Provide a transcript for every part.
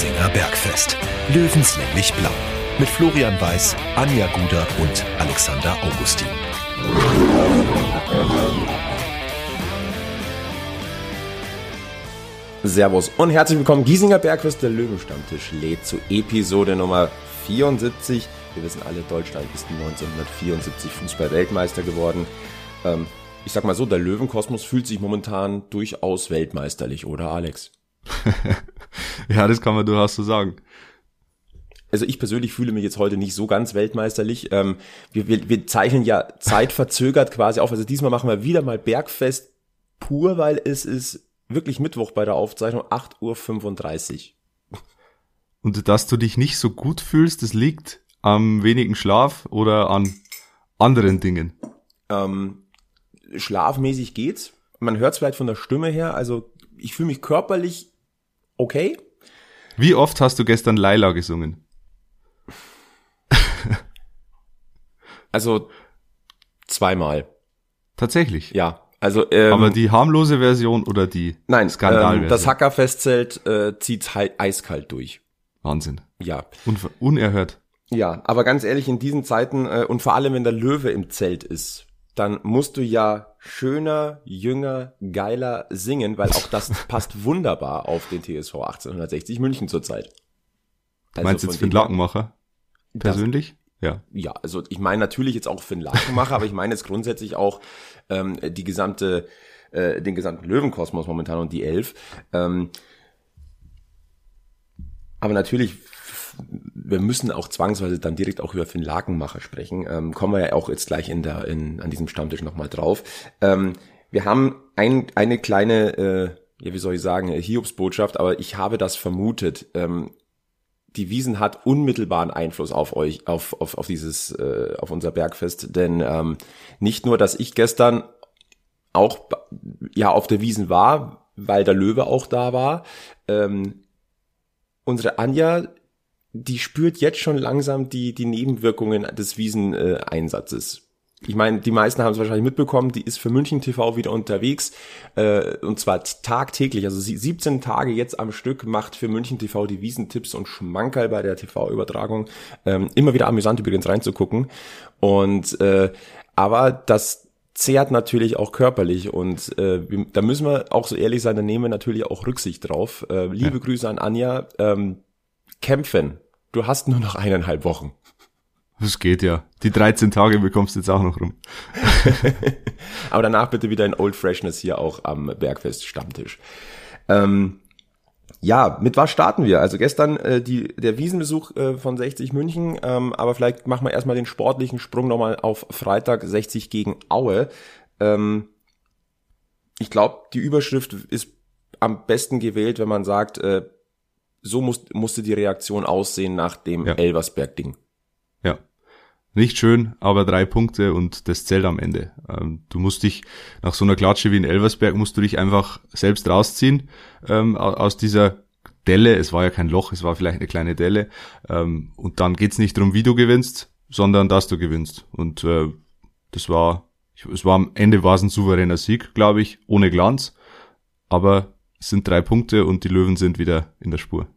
Giesinger Bergfest. Löwenslänglich blau. Mit Florian Weiß, Anja Guder und Alexander Augustin. Servus und herzlich willkommen. Giesinger Bergfest, der Löwenstammtisch lädt zu Episode Nummer 74. Wir wissen alle, Deutschland ist 1974 Fußball-Weltmeister geworden. Ähm, ich sag mal so, der Löwenkosmos fühlt sich momentan durchaus weltmeisterlich, oder Alex? ja, das kann man durchaus so sagen. Also ich persönlich fühle mich jetzt heute nicht so ganz weltmeisterlich. Ähm, wir, wir, wir zeichnen ja zeitverzögert quasi auf. Also diesmal machen wir wieder mal Bergfest pur, weil es ist wirklich Mittwoch bei der Aufzeichnung, 8.35 Uhr. Und dass du dich nicht so gut fühlst, das liegt am wenigen Schlaf oder an anderen Dingen? Ähm, schlafmäßig geht's. Man hört es vielleicht von der Stimme her. Also ich fühle mich körperlich okay. Wie oft hast du gestern Laila gesungen? also zweimal. Tatsächlich? Ja. Also, ähm, Aber die harmlose Version oder die nein, Skandalversion? Ähm, das Hackerfestzelt äh, zieht eiskalt durch. Wahnsinn. Ja. Un unerhört. Ja, aber ganz ehrlich, in diesen Zeiten äh, und vor allem, wenn der Löwe im Zelt ist, dann musst du ja schöner, jünger, geiler singen, weil auch das passt wunderbar auf den TSV 1860 München zurzeit. Also Meinst du jetzt Finn Lakenmacher? Persönlich? Ja. Ja, also ich meine natürlich jetzt auch Finn Lakenmacher, aber ich meine jetzt grundsätzlich auch ähm, die gesamte, äh, den gesamten Löwenkosmos momentan und die Elf. Ähm, aber natürlich wir müssen auch zwangsweise dann direkt auch über Finn Lakenmacher sprechen. Ähm, kommen wir ja auch jetzt gleich in der, in, an diesem Stammtisch nochmal drauf. Ähm, wir haben ein, eine kleine, äh, ja, wie soll ich sagen, Hiobsbotschaft, aber ich habe das vermutet. Ähm, die Wiesen hat unmittelbaren Einfluss auf euch, auf, auf, auf dieses, äh, auf unser Bergfest, denn ähm, nicht nur, dass ich gestern auch ja auf der Wiesen war, weil der Löwe auch da war. Ähm, unsere Anja die spürt jetzt schon langsam die, die Nebenwirkungen des Wieseneinsatzes. ich meine, die meisten haben es wahrscheinlich mitbekommen, die ist für München TV wieder unterwegs äh, und zwar tagtäglich, also 17 Tage jetzt am Stück macht für München TV die Wiesentipps und Schmankerl bei der TV-Übertragung. Ähm, immer wieder amüsant übrigens reinzugucken. Und äh, aber das zehrt natürlich auch körperlich und äh, da müssen wir auch so ehrlich sein, da nehmen wir natürlich auch Rücksicht drauf. Äh, liebe ja. Grüße an Anja. Ähm, kämpfen. Du hast nur noch eineinhalb Wochen. Das geht ja. Die 13 Tage bekommst du jetzt auch noch rum. Aber danach bitte wieder ein Old Freshness hier auch am Bergfest Stammtisch. Ähm, ja, mit was starten wir? Also gestern äh, die, der Wiesenbesuch äh, von 60 München, ähm, aber vielleicht machen wir erstmal den sportlichen Sprung nochmal auf Freitag 60 gegen Aue. Ähm, ich glaube, die Überschrift ist am besten gewählt, wenn man sagt, äh, so muss, musste die Reaktion aussehen nach dem ja. Elversberg-Ding. Ja. Nicht schön, aber drei Punkte und das zählt am Ende. Ähm, du musst dich, nach so einer Klatsche wie in Elversberg, musst du dich einfach selbst rausziehen ähm, aus dieser Delle. Es war ja kein Loch, es war vielleicht eine kleine Delle. Ähm, und dann geht's nicht darum, wie du gewinnst, sondern dass du gewinnst. Und äh, das war, es war am Ende war es ein souveräner Sieg, glaube ich, ohne Glanz. Aber es sind drei Punkte und die Löwen sind wieder in der Spur.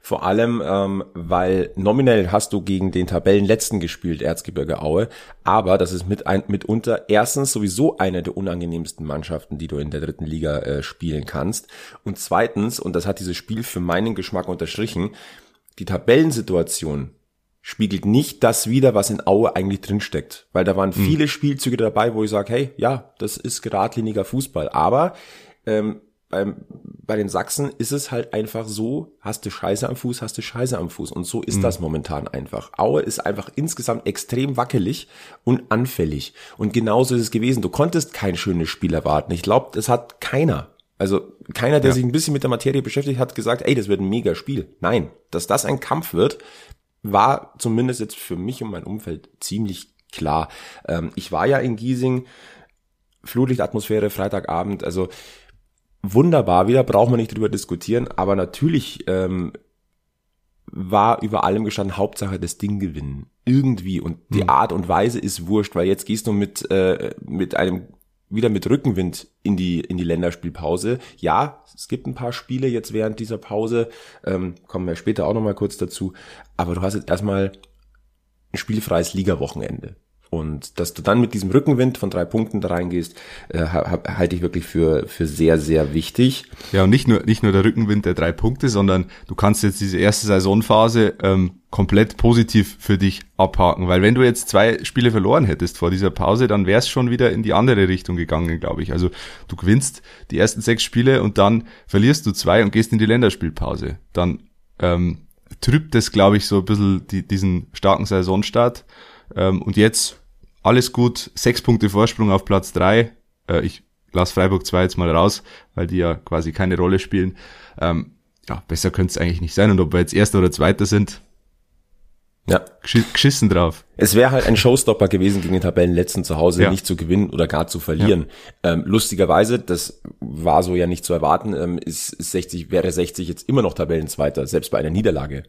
Vor allem, ähm, weil nominell hast du gegen den Tabellenletzten gespielt, Erzgebirge Aue, aber das ist mit ein, mitunter erstens sowieso eine der unangenehmsten Mannschaften, die du in der dritten Liga äh, spielen kannst. Und zweitens, und das hat dieses Spiel für meinen Geschmack unterstrichen, die Tabellensituation spiegelt nicht das wider, was in Aue eigentlich drinsteckt. Weil da waren mhm. viele Spielzüge dabei, wo ich sage, hey, ja, das ist geradliniger Fußball. Aber ähm, beim, bei den Sachsen ist es halt einfach so, hast du Scheiße am Fuß, hast du Scheiße am Fuß. Und so ist mhm. das momentan einfach. Aue ist einfach insgesamt extrem wackelig und anfällig. Und genauso ist es gewesen. Du konntest kein schönes Spiel erwarten. Ich glaube, das hat keiner. Also keiner, der ja. sich ein bisschen mit der Materie beschäftigt hat, gesagt, ey, das wird ein mega Spiel. Nein, dass das ein Kampf wird, war zumindest jetzt für mich und mein Umfeld ziemlich klar. Ähm, ich war ja in Giesing, Flutlichtatmosphäre, Freitagabend, also wunderbar wieder, brauchen wir nicht drüber diskutieren, aber natürlich ähm, war über allem gestanden, Hauptsache das Ding gewinnen. Irgendwie. Und die mhm. Art und Weise ist wurscht, weil jetzt gehst du mit, äh, mit einem wieder mit Rückenwind in die, in die Länderspielpause. Ja, es gibt ein paar Spiele jetzt während dieser Pause, ähm, kommen wir später auch nochmal kurz dazu, aber du hast jetzt erstmal ein spielfreies Liga-Wochenende. Und dass du dann mit diesem Rückenwind von drei Punkten da reingehst, äh, halte ich wirklich für, für sehr, sehr wichtig. Ja, und nicht nur, nicht nur der Rückenwind der drei Punkte, sondern du kannst jetzt diese erste Saisonphase ähm, komplett positiv für dich abhaken. Weil wenn du jetzt zwei Spiele verloren hättest vor dieser Pause, dann wär's schon wieder in die andere Richtung gegangen, glaube ich. Also du gewinnst die ersten sechs Spiele und dann verlierst du zwei und gehst in die Länderspielpause. Dann ähm, trübt es, glaube ich, so ein bisschen die, diesen starken Saisonstart. Ähm, und jetzt alles gut, sechs Punkte Vorsprung auf Platz drei. Äh, ich lasse Freiburg 2 jetzt mal raus, weil die ja quasi keine Rolle spielen. Ähm, ja, besser könnte es eigentlich nicht sein. Und ob wir jetzt Erster oder Zweiter sind, ja. geschissen drauf. Es wäre halt ein Showstopper gewesen, gegen den Tabellenletzten zu Hause ja. nicht zu gewinnen oder gar zu verlieren. Ja. Ähm, lustigerweise, das war so ja nicht zu erwarten, ähm, ist, ist 60, wäre 60 jetzt immer noch Tabellenzweiter, selbst bei einer Niederlage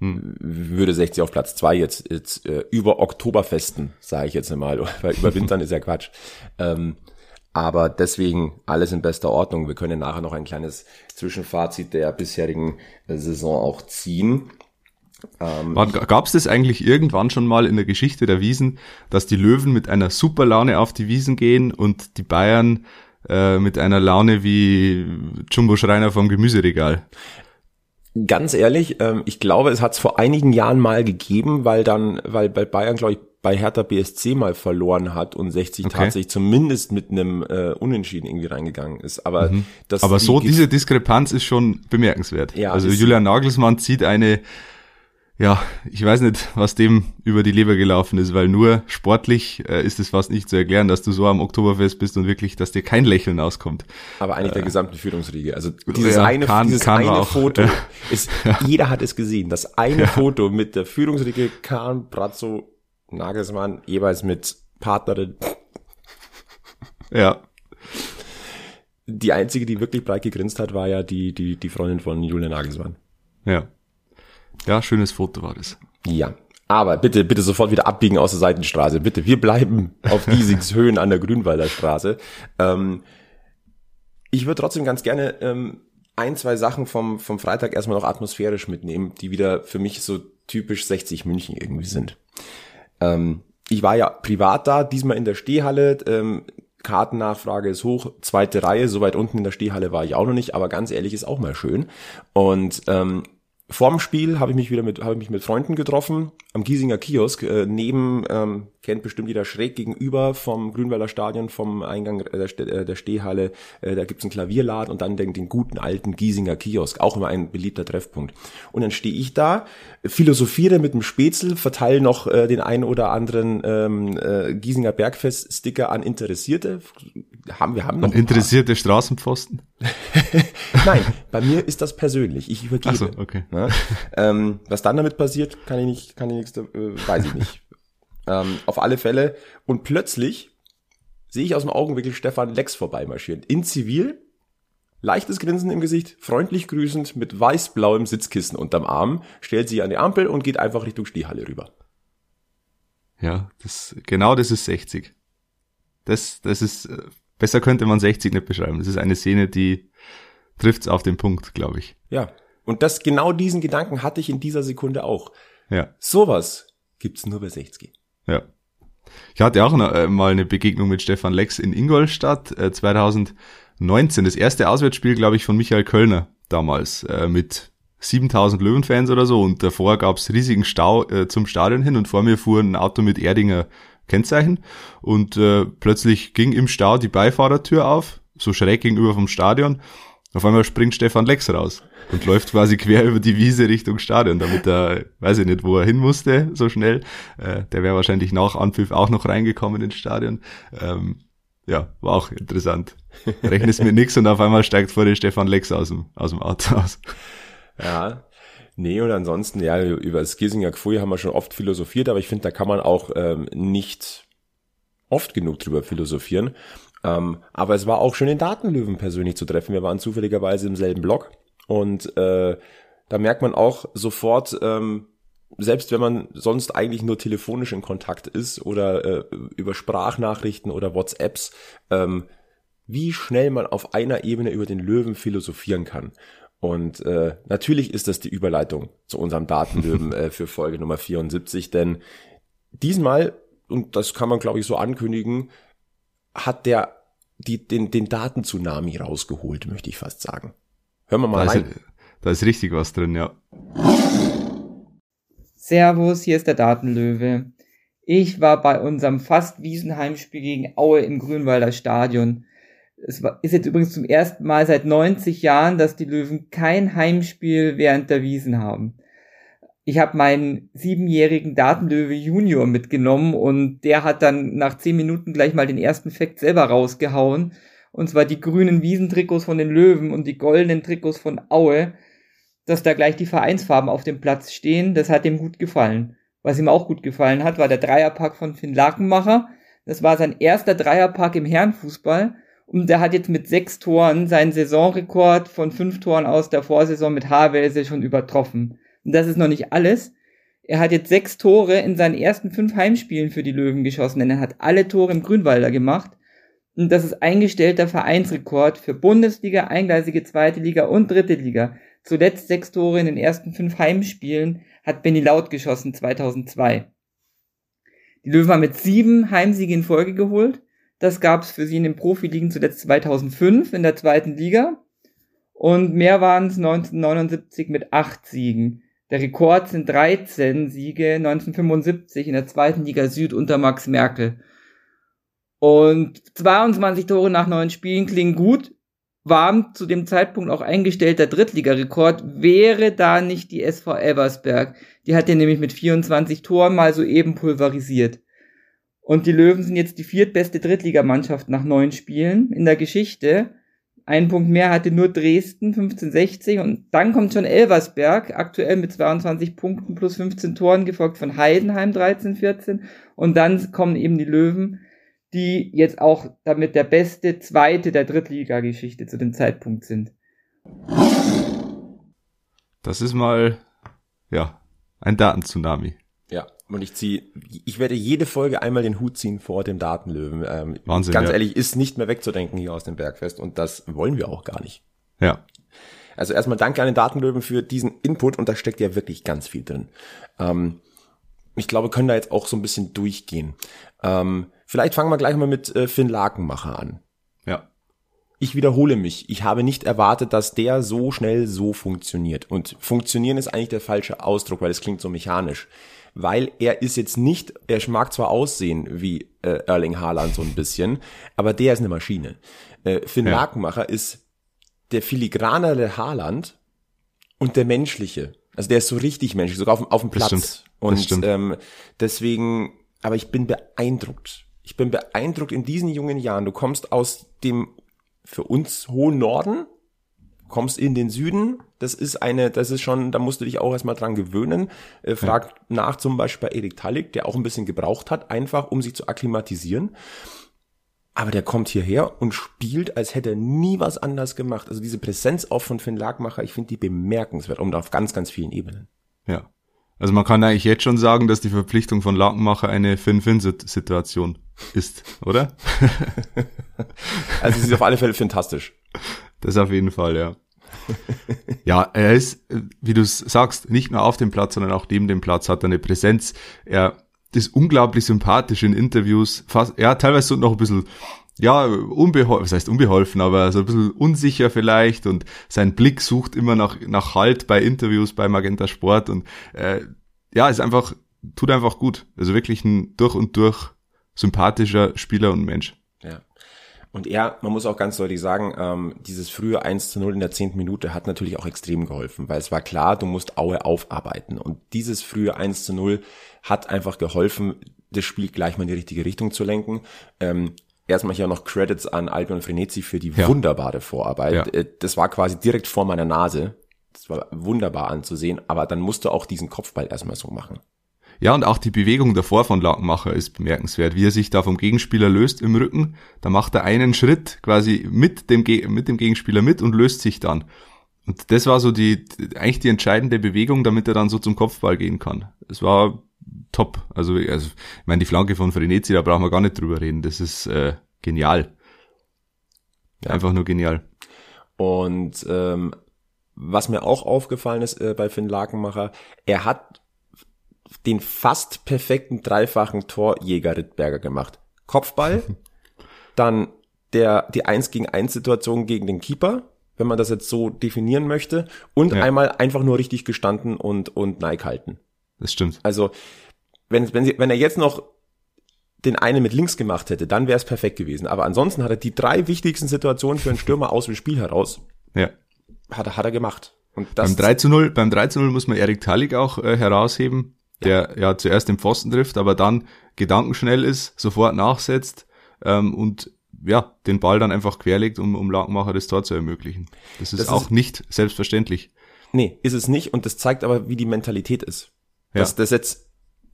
hm. würde 60 auf Platz zwei jetzt, jetzt äh, über Oktoberfesten, sage ich jetzt mal, weil überwintern ist ja Quatsch. Ähm, aber deswegen alles in bester Ordnung. Wir können nachher noch ein kleines Zwischenfazit der bisherigen äh, Saison auch ziehen. Ähm, Gab es das eigentlich irgendwann schon mal in der Geschichte der Wiesen, dass die Löwen mit einer super Laune auf die Wiesen gehen und die Bayern äh, mit einer Laune wie Jumbo Schreiner vom Gemüseregal? Ganz ehrlich, ähm, ich glaube, es hat es vor einigen Jahren mal gegeben, weil dann, weil bei Bayern, glaube ich, bei Hertha BSC mal verloren hat und 60 okay. tatsächlich zumindest mit einem äh, Unentschieden irgendwie reingegangen ist. Aber mhm. das aber so diese Diskrepanz ist schon bemerkenswert. Ja, also Julian Nagelsmann zieht eine ja, ich weiß nicht, was dem über die Leber gelaufen ist, weil nur sportlich äh, ist es fast nicht zu erklären, dass du so am Oktoberfest bist und wirklich, dass dir kein Lächeln auskommt. Aber eigentlich äh, der gesamten Führungsriege. Also dieses ja, eine, kann, dieses kann eine auch. Foto ja. ist, jeder hat es gesehen. Das eine ja. Foto mit der Führungsriege Kahn, Brazzo, Nagelsmann, jeweils mit Partnerin. Ja. Die einzige, die wirklich breit gegrinst hat, war ja die, die, die Freundin von Julian Nagelsmann. Ja. Ja, schönes Foto war das. Ja. Aber bitte, bitte sofort wieder abbiegen aus der Seitenstraße. Bitte, wir bleiben auf Giesingshöhen an der Grünwalder Straße. Ähm, ich würde trotzdem ganz gerne ähm, ein, zwei Sachen vom, vom Freitag erstmal noch atmosphärisch mitnehmen, die wieder für mich so typisch 60 München irgendwie sind. Ähm, ich war ja privat da, diesmal in der Stehhalle. Ähm, Kartennachfrage ist hoch, zweite Reihe, so weit unten in der Stehhalle war ich auch noch nicht, aber ganz ehrlich ist auch mal schön. Und ähm, Vorm Spiel habe ich mich wieder mit, habe ich mich mit Freunden getroffen am Giesinger Kiosk, äh, neben, ähm, kennt bestimmt jeder schräg gegenüber vom Grünwalder Stadion, vom Eingang der, Ste äh, der Stehhalle, äh, da gibt's einen Klavierladen und dann den, den guten alten Giesinger Kiosk, auch immer ein beliebter Treffpunkt. Und dann stehe ich da, philosophiere mit dem Spätzl, verteile noch äh, den einen oder anderen ähm, äh, Giesinger Bergfest-Sticker an Interessierte. Haben, wir haben noch an interessierte Straßenpfosten? Nein, bei mir ist das persönlich. Ich übergebe. Ach so, okay. Ne? Ähm, was dann damit passiert, kann ich nicht, kann ich nichts, äh, weiß ich nicht. ähm, auf alle Fälle. Und plötzlich sehe ich aus dem Augenwinkel Stefan Lex vorbeimarschieren. In Zivil, leichtes Grinsen im Gesicht, freundlich grüßend, mit weiß-blauem Sitzkissen unterm Arm, stellt sich an die Ampel und geht einfach Richtung Stehhalle rüber. Ja, das, genau das ist 60. Das, das ist, äh, besser könnte man 60 nicht beschreiben. Das ist eine Szene, die trifft's auf den Punkt, glaube ich. Ja, und das, genau diesen Gedanken hatte ich in dieser Sekunde auch. Ja. Sowas gibt's nur bei 60. Ja. Ich hatte auch noch, äh, mal eine Begegnung mit Stefan Lex in Ingolstadt äh, 2019. Das erste Auswärtsspiel, glaube ich, von Michael Kölner damals äh, mit 7000 Löwenfans oder so und davor gab's riesigen Stau äh, zum Stadion hin und vor mir fuhr ein Auto mit Erdinger Kennzeichen und äh, plötzlich ging im Stau die Beifahrertür auf, so schräg gegenüber vom Stadion auf einmal springt Stefan Lex raus und läuft quasi quer über die Wiese Richtung Stadion, damit er, weiß ich nicht, wo er hin musste, so schnell. Äh, der wäre wahrscheinlich nach Anpfiff auch noch reingekommen ins Stadion. Ähm, ja, war auch interessant. Rechnest mir nix und auf einmal steigt vor dir Stefan Lex aus dem, aus dem Auto aus. Ja, Nee, und ansonsten, ja, über das Giesinger Gefühl haben wir schon oft philosophiert, aber ich finde, da kann man auch ähm, nicht oft genug drüber philosophieren. Ähm, aber es war auch schön, den Datenlöwen persönlich zu treffen. Wir waren zufälligerweise im selben Blog und äh, da merkt man auch sofort, ähm, selbst wenn man sonst eigentlich nur telefonisch in Kontakt ist oder äh, über Sprachnachrichten oder WhatsApps, ähm, wie schnell man auf einer Ebene über den Löwen philosophieren kann. Und äh, natürlich ist das die Überleitung zu unserem Datenlöwen äh, für Folge Nummer 74, denn diesmal, und das kann man glaube ich so ankündigen, hat der die, den, den Datentsunami rausgeholt, möchte ich fast sagen. Hören wir mal da rein. Ist, da ist richtig was drin, ja. Servus, hier ist der Datenlöwe. Ich war bei unserem fast Wiesenheimspiel gegen Aue im Grünwalder Stadion. Es ist jetzt übrigens zum ersten Mal seit 90 Jahren, dass die Löwen kein Heimspiel während der Wiesen haben. Ich habe meinen siebenjährigen Datenlöwe Junior mitgenommen und der hat dann nach zehn Minuten gleich mal den ersten Fakt selber rausgehauen. Und zwar die grünen Wiesentrikots von den Löwen und die goldenen Trikots von Aue dass da gleich die Vereinsfarben auf dem Platz stehen. Das hat ihm gut gefallen. Was ihm auch gut gefallen hat, war der Dreierpack von Finn Lakenmacher. Das war sein erster Dreierpack im Herrenfußball. Und der hat jetzt mit sechs Toren seinen Saisonrekord von fünf Toren aus der Vorsaison mit Haarwelse schon übertroffen. Und das ist noch nicht alles. Er hat jetzt sechs Tore in seinen ersten fünf Heimspielen für die Löwen geschossen, denn er hat alle Tore im Grünwalder gemacht. Und das ist eingestellter Vereinsrekord für Bundesliga, eingleisige zweite Liga und dritte Liga. Zuletzt sechs Tore in den ersten fünf Heimspielen hat Benny Laut geschossen 2002. Die Löwen haben mit sieben Heimsiege in Folge geholt. Das gab es für sie in den Profiligen zuletzt 2005 in der zweiten Liga. Und mehr waren es 1979 mit acht Siegen. Der Rekord sind 13 Siege 1975 in der zweiten Liga Süd unter Max Merkel. Und 22 Tore nach neun Spielen klingen gut, war zu dem Zeitpunkt auch eingestellter Drittligarekord, wäre da nicht die SV Elversberg. Die hat den nämlich mit 24 Toren mal soeben pulverisiert. Und die Löwen sind jetzt die viertbeste Drittligamannschaft nach neun Spielen in der Geschichte. Ein Punkt mehr hatte nur Dresden, 1560. Und dann kommt schon Elversberg, aktuell mit 22 Punkten plus 15 Toren, gefolgt von Heidenheim 13, 14. Und dann kommen eben die Löwen die jetzt auch damit der beste Zweite der Drittliga-Geschichte zu dem Zeitpunkt sind. Das ist mal, ja, ein Datentsunami. Ja, und ich ziehe, ich werde jede Folge einmal den Hut ziehen vor dem Datenlöwen. Ähm, Wahnsinn. Ganz ja. ehrlich, ist nicht mehr wegzudenken hier aus dem Bergfest und das wollen wir auch gar nicht. Ja. Also erstmal danke an den Datenlöwen für diesen Input und da steckt ja wirklich ganz viel drin. Ähm, ich glaube, wir können da jetzt auch so ein bisschen durchgehen. Ähm, vielleicht fangen wir gleich mal mit äh, Finn Lakenmacher an. Ja. Ich wiederhole mich. Ich habe nicht erwartet, dass der so schnell so funktioniert. Und funktionieren ist eigentlich der falsche Ausdruck, weil es klingt so mechanisch. Weil er ist jetzt nicht, er mag zwar aussehen wie äh, Erling Haaland so ein bisschen, aber der ist eine Maschine. Äh, Finn Ja. Lakenmacher ist der filigranere Haaland und der menschliche. Also der ist so richtig menschlich, sogar auf, dem- auf dem Platz. stimmt. Und ähm, deswegen, aber ich bin beeindruckt. Ich bin beeindruckt in diesen jungen Jahren. Du kommst aus dem für uns hohen Norden, kommst in den Süden. Das ist eine, das ist schon, da musst du dich auch erstmal dran gewöhnen. Äh, frag nach zum Beispiel bei Erik Tallig, der auch ein bisschen gebraucht hat, einfach um sich zu akklimatisieren. Aber der kommt hierher und spielt, als hätte er nie was anders gemacht. Also diese Präsenz auch von Finn Lagmacher, ich finde die bemerkenswert und auf ganz, ganz vielen Ebenen. Ja. Also man kann eigentlich jetzt schon sagen, dass die Verpflichtung von Lakenmacher eine Fin-Fin-Situation ist, oder? Also sie ist auf alle Fälle fantastisch. Das auf jeden Fall, ja. Ja, er ist, wie du es sagst, nicht nur auf dem Platz, sondern auch neben dem Platz hat er eine Präsenz. Er ist unglaublich sympathisch in Interviews, fast, ja, teilweise so noch ein bisschen, ja, unbeholfen, was heißt unbeholfen, aber so ein bisschen unsicher vielleicht und sein Blick sucht immer nach, nach Halt bei Interviews bei Magenta Sport und äh, ja, ist einfach, tut einfach gut. Also wirklich ein durch und durch sympathischer Spieler und Mensch. Ja. Und er, man muss auch ganz deutlich sagen, ähm, dieses frühe 1 zu 0 in der zehnten Minute hat natürlich auch extrem geholfen, weil es war klar, du musst Aue aufarbeiten. Und dieses frühe 1 zu 0 hat einfach geholfen, das Spiel gleich mal in die richtige Richtung zu lenken. Ähm, erstmal hier noch Credits an Albion Frenetzi für die Ja. wunderbare Vorarbeit. Ja. Äh, Das war quasi direkt vor meiner Nase. Das war wunderbar anzusehen, aber dann musst du auch diesen Kopfball erstmal so machen. Ja, und auch die Bewegung davor von Lakenmacher ist bemerkenswert, wie er sich da vom Gegenspieler löst im Rücken. Da macht er einen Schritt quasi mit dem, Ge mit dem Gegenspieler mit und löst sich dann. Und das war so die, eigentlich die entscheidende Bewegung, damit er dann so zum Kopfball gehen kann. Es war top. Also, also ich meine, die Flanke von Frenetzi, da brauchen wir gar nicht drüber reden. Das ist äh, genial. Ja. Einfach nur genial. Und ähm, was mir auch aufgefallen ist äh, bei Finn Lakenmacher, er hat den fast perfekten dreifachen Torjäger Rittberger gemacht. Kopfball, dann der die 1 gegen 1 Situation gegen den Keeper, wenn man das jetzt so definieren möchte, und ja. einmal einfach nur richtig gestanden und und Nike halten. Das stimmt. Also wenn wenn, sie, wenn er jetzt noch den einen mit links gemacht hätte, dann wäre es perfekt gewesen. Aber ansonsten hat er die drei wichtigsten Situationen für einen Stürmer aus dem Spiel heraus. Ja. Hat, er hat er gemacht. Und das beim 3 zu 0, beim 3 zu 0 muss man Erik Talik auch äh, herausheben, der ja. ja zuerst den Pfosten trifft, aber dann gedankenschnell ist, sofort nachsetzt ähm, und ja, den Ball dann einfach querlegt, um, um Lakenmacher das Tor zu ermöglichen. Das ist das auch ist, nicht selbstverständlich. Nee, ist es nicht und das zeigt aber, wie die Mentalität ist. Ja. Dass das jetzt,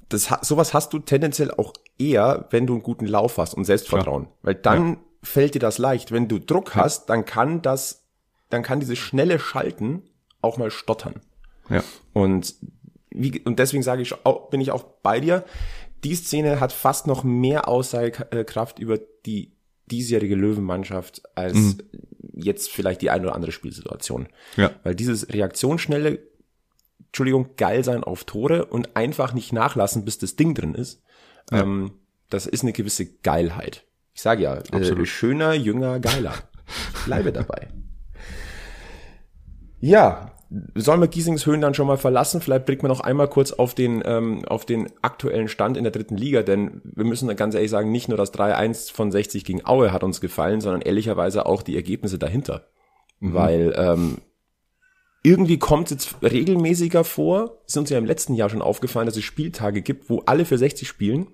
das, sowas hast du tendenziell auch eher, wenn du einen guten Lauf hast und Selbstvertrauen. Ja. Weil dann ja. fällt dir das leicht. Wenn du Druck hast, dann kann das, dann kann dieses schnelle Schalten auch mal stottern. Ja. Und wie, und deswegen sage ich, auch, bin ich auch bei dir. Die Szene hat fast noch mehr Aussagekraft über die diesjährige Löwenmannschaft als mhm. jetzt vielleicht die eine oder andere Spielsituation. Ja. Weil dieses reaktionsschnelle, Entschuldigung, geil sein auf Tore und einfach nicht nachlassen, bis das Ding drin ist, ja. ähm, das ist eine gewisse Geilheit. Ich sage ja, äh, schöner, jünger, geiler. Ich bleibe dabei. Ja, sollen wir Giesingshöhen dann schon mal verlassen? Vielleicht blickt man noch einmal kurz auf den, ähm, auf den aktuellen Stand in der dritten Liga, denn wir müssen ganz ehrlich sagen, nicht nur das 3-1 von 60 gegen Aue hat uns gefallen, sondern ehrlicherweise auch die Ergebnisse dahinter. Mhm. Weil ähm, irgendwie kommt es jetzt regelmäßiger vor, ist uns ja im letzten Jahr schon aufgefallen, dass es Spieltage gibt, wo alle für 60 spielen.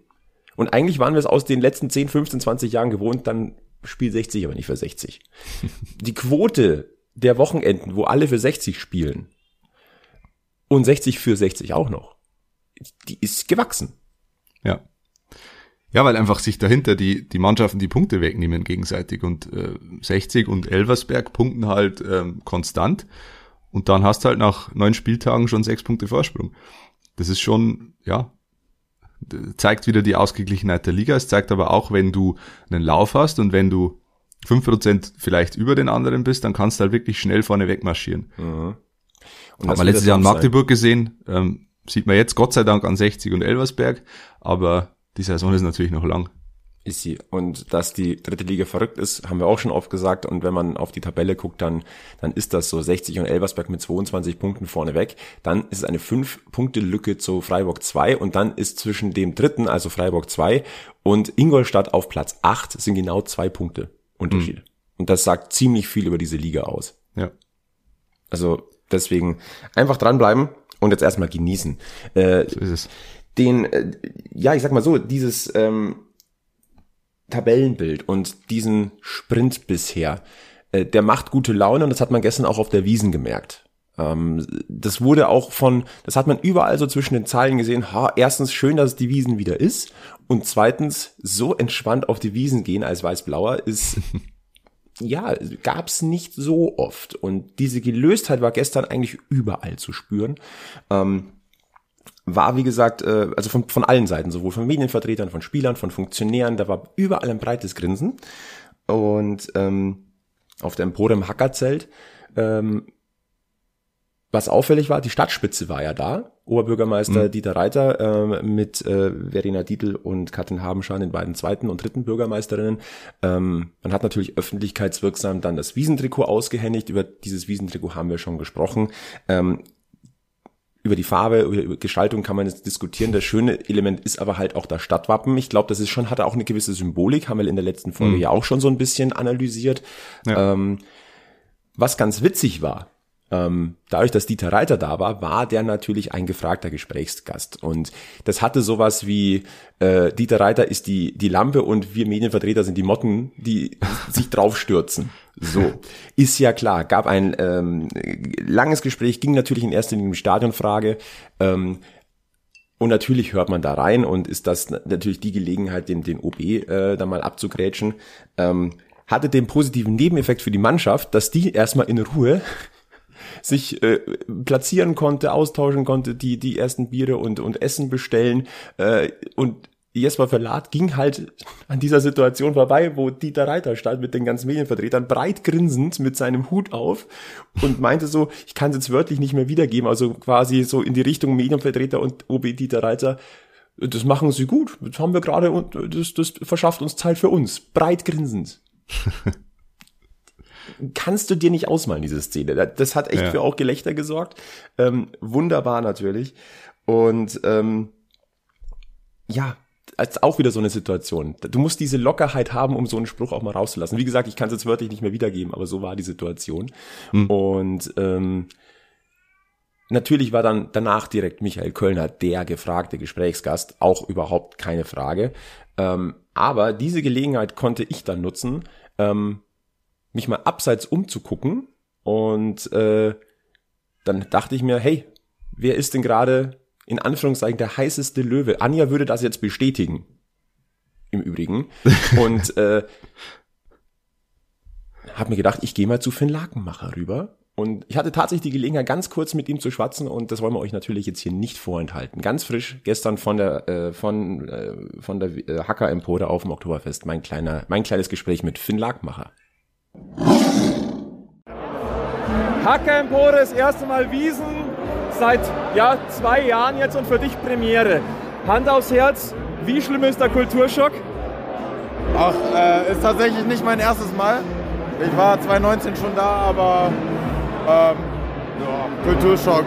Und eigentlich waren wir es aus den letzten 10, 15, 20 Jahren gewohnt, dann spielt 60, aber nicht für 60. Die Quote der Wochenenden, wo alle für 60 spielen und 60 für 60 auch noch, die ist gewachsen. Ja. Ja, weil einfach sich dahinter die, die Mannschaften die Punkte wegnehmen gegenseitig und äh, 60 und Elversberg punkten halt ähm, konstant und dann hast halt nach neun Spieltagen schon sechs Punkte Vorsprung. Das ist schon, ja, zeigt wieder die Ausgeglichenheit der Liga. Es zeigt aber auch, wenn du einen Lauf hast und wenn du 5% vielleicht über den anderen bist, dann kannst du halt wirklich schnell vorne wegmarschieren. Mhm. Und Hat man letztes Jahr in Magdeburg sein. gesehen, ähm, sieht man jetzt Gott sei Dank an 60 und Elversberg, aber die Saison ist natürlich noch lang. Ist sie. Und dass die dritte Liga verrückt ist, haben wir auch schon oft gesagt. Und wenn man auf die Tabelle guckt, dann, dann ist das so 60 und Elversberg mit 22 Punkten vorne weg. Dann ist es eine 5-Punkte-Lücke zu Freiburg 2 und dann ist zwischen dem dritten, also Freiburg 2 und Ingolstadt auf Platz 8 sind genau zwei Punkte. Unterschied. Mhm. Und das sagt ziemlich viel über diese Liga aus. Ja. Also deswegen einfach dranbleiben und jetzt erstmal genießen. Äh, so ist es. Den, äh, ja, ich sag mal so, dieses ähm, Tabellenbild und diesen Sprint bisher, äh, der macht gute Laune und das hat man gestern auch auf der Wiesen gemerkt. Ähm, das wurde auch von, das hat man überall so zwischen den Zeilen gesehen, ha, erstens schön, dass es die Wiesen wieder ist und zweitens so entspannt auf die Wiesen gehen als Weißblauer ist, ja, gab's nicht so oft und diese Gelöstheit war gestern eigentlich überall zu spüren. Ähm, war, wie gesagt, äh, also von, von allen Seiten, sowohl von Medienvertretern, von Spielern, von Funktionären, da war überall ein breites Grinsen. Und ähm, auf dem Empore im Hackerzelt ähm, was auffällig war, die Stadtspitze war ja da. Oberbürgermeister mhm. Dieter Reiter äh, mit äh, Verena Dietl und Katrin Habenschan, den beiden zweiten und dritten Bürgermeisterinnen. Ähm, man hat natürlich öffentlichkeitswirksam dann das Wiesentrikot ausgehändigt. Über dieses Wiesentrikot haben wir schon gesprochen. Ähm, über die Farbe, über Gestaltung kann man jetzt diskutieren. Das schöne Element ist aber halt auch das Stadtwappen. Ich glaube, das ist schon, hat auch eine gewisse Symbolik, haben wir in der letzten Folge mhm. ja auch schon so ein bisschen analysiert. Ja. Ähm, was ganz witzig war, ähm, dadurch, dass Dieter Reiter da war, war der natürlich ein gefragter Gesprächsgast. Und das hatte sowas wie, äh, Dieter Reiter ist die, die Lampe und wir Medienvertreter sind die Motten, die sich draufstürzen. So, ist ja klar, gab ein ähm, langes Gespräch, ging natürlich in erster Linie um Stadionfrage. Ähm, und natürlich hört man da rein und ist das natürlich die Gelegenheit, den, den OB äh, da mal abzugrätschen. Ähm, hatte den positiven Nebeneffekt für die Mannschaft, dass die erstmal in Ruhe sich äh, platzieren konnte, austauschen konnte, die die ersten Biere und und Essen bestellen. Äh, und Jesper Verlat ging halt an dieser Situation vorbei, wo Dieter Reiter stand mit den ganzen Medienvertretern, breit grinsend mit seinem Hut auf und meinte so, ich kann es jetzt wörtlich nicht mehr wiedergeben, also quasi so in die Richtung Medienvertreter und OB Dieter Reiter, das machen sie gut, das haben wir gerade und das, das verschafft uns Zeit für uns, breit grinsend. Kannst du dir nicht ausmalen, diese Szene. Das hat echt ja. für auch Gelächter gesorgt. Ähm, wunderbar natürlich. Und ähm, ja, als auch wieder so eine Situation. Du musst diese Lockerheit haben, um so einen Spruch auch mal rauszulassen. Wie gesagt, ich kann es jetzt wörtlich nicht mehr wiedergeben, aber so war die Situation. Hm. Und ähm, natürlich war dann danach direkt Michael Kölner der gefragte Gesprächsgast, auch überhaupt keine Frage. Ähm, aber diese Gelegenheit konnte ich dann nutzen, ähm, mich mal abseits umzugucken und äh, dann dachte ich mir, hey, wer ist denn gerade in Anführungszeichen der heißeste Löwe. Anja würde das jetzt bestätigen. Im Übrigen. Und äh, habe mir gedacht, ich gehe mal zu Finn Lakenmacher rüber. Und ich hatte tatsächlich die Gelegenheit, ganz kurz mit ihm zu schwatzen und das wollen wir euch natürlich jetzt hier nicht vorenthalten. Ganz frisch gestern von der äh, von äh, von der äh, Hacker Empore auf dem Oktoberfest mein kleiner mein kleines Gespräch mit Finn Lackmacher. Hacker Empore, das erste Mal Wiesen, seit ja, zwei Jahren jetzt und für dich Premiere. Hand aufs Herz, wie schlimm ist der Kulturschock? Ach, äh, ist tatsächlich nicht mein erstes Mal. Ich war 2019 schon da, aber ähm, ja, Kulturschock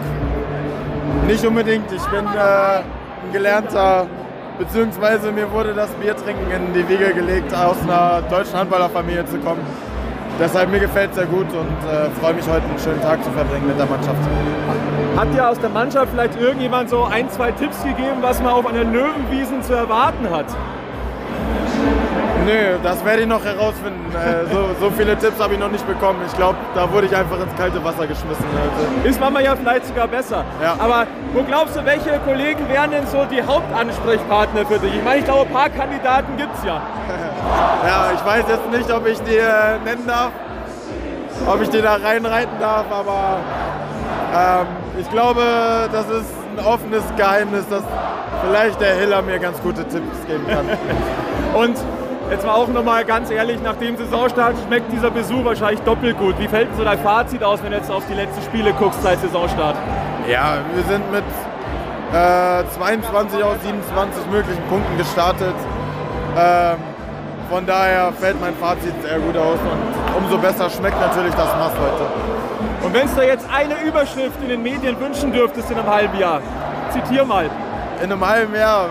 nicht unbedingt. Ich bin äh, ein gelernter, beziehungsweise mir wurde das Biertrinken in die Wiege gelegt, aus einer deutschen Handballerfamilie zu kommen deshalb mir gefällt es sehr gut und äh, freue mich heute einen schönen Tag zu verbringen mit der Mannschaft. Hat dir aus der Mannschaft vielleicht irgendjemand so ein, zwei Tipps gegeben, was man auf einer Löwenwiesen zu erwarten hat? Nö, das werde ich noch herausfinden. Äh, so, so, viele Tipps habe ich noch nicht bekommen. Ich glaube, da wurde ich einfach ins kalte Wasser geschmissen. Heute. Ist manchmal ja vielleicht sogar besser. Ja. Aber wo glaubst du, welche Kollegen wären denn so die Hauptansprechpartner für dich? Ich meine, ich glaube, ein paar Kandidaten gibt es ja. ja, ich weiß jetzt nicht, ob ich die äh, nennen darf, ob ich die da reinreiten darf, aber ähm, ich glaube, das ist ein offenes Geheimnis, dass vielleicht der Hiller mir ganz gute Tipps geben kann. Und Jetzt war auch nochmal ganz ehrlich, nach dem Saisonstart schmeckt dieser Besuch wahrscheinlich doppelt gut. Wie fällt denn so dein Fazit aus, wenn du jetzt auf die letzten Spiele guckst seit Saisonstart? Ja, wir sind mit äh, 22 aus 27 möglichen Punkten gestartet. Ähm, von daher fällt mein Fazit sehr gut aus und umso besser schmeckt natürlich das Maß heute. Und wenn es da jetzt eine Überschrift in den Medien wünschen dürftest in einem halben Jahr, zitier mal. In einem halben Jahr,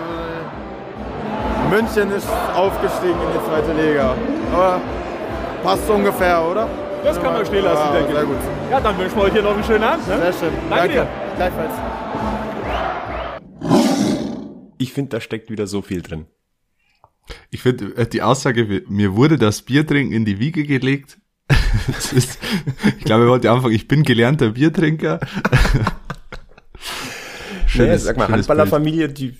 München ist aufgestiegen in die zweite Liga. Aber passt ungefähr, oder? Das kann man stehen lassen, ja, denke ich. Sehr gut. Ja, dann wünschen wir euch hier noch einen schönen Abend. Ne? Sehr schön. Danke, Danke. dir. Gleichfalls. Ich finde, da steckt wieder so viel drin. Ich finde, äh, die Aussage, mir wurde das Biertrinken in die Wiege gelegt. ist, ich glaube, er wollte anfangen, ich bin gelernter Biertrinker. schönes, naja, sag mal, Handballerfamilie, die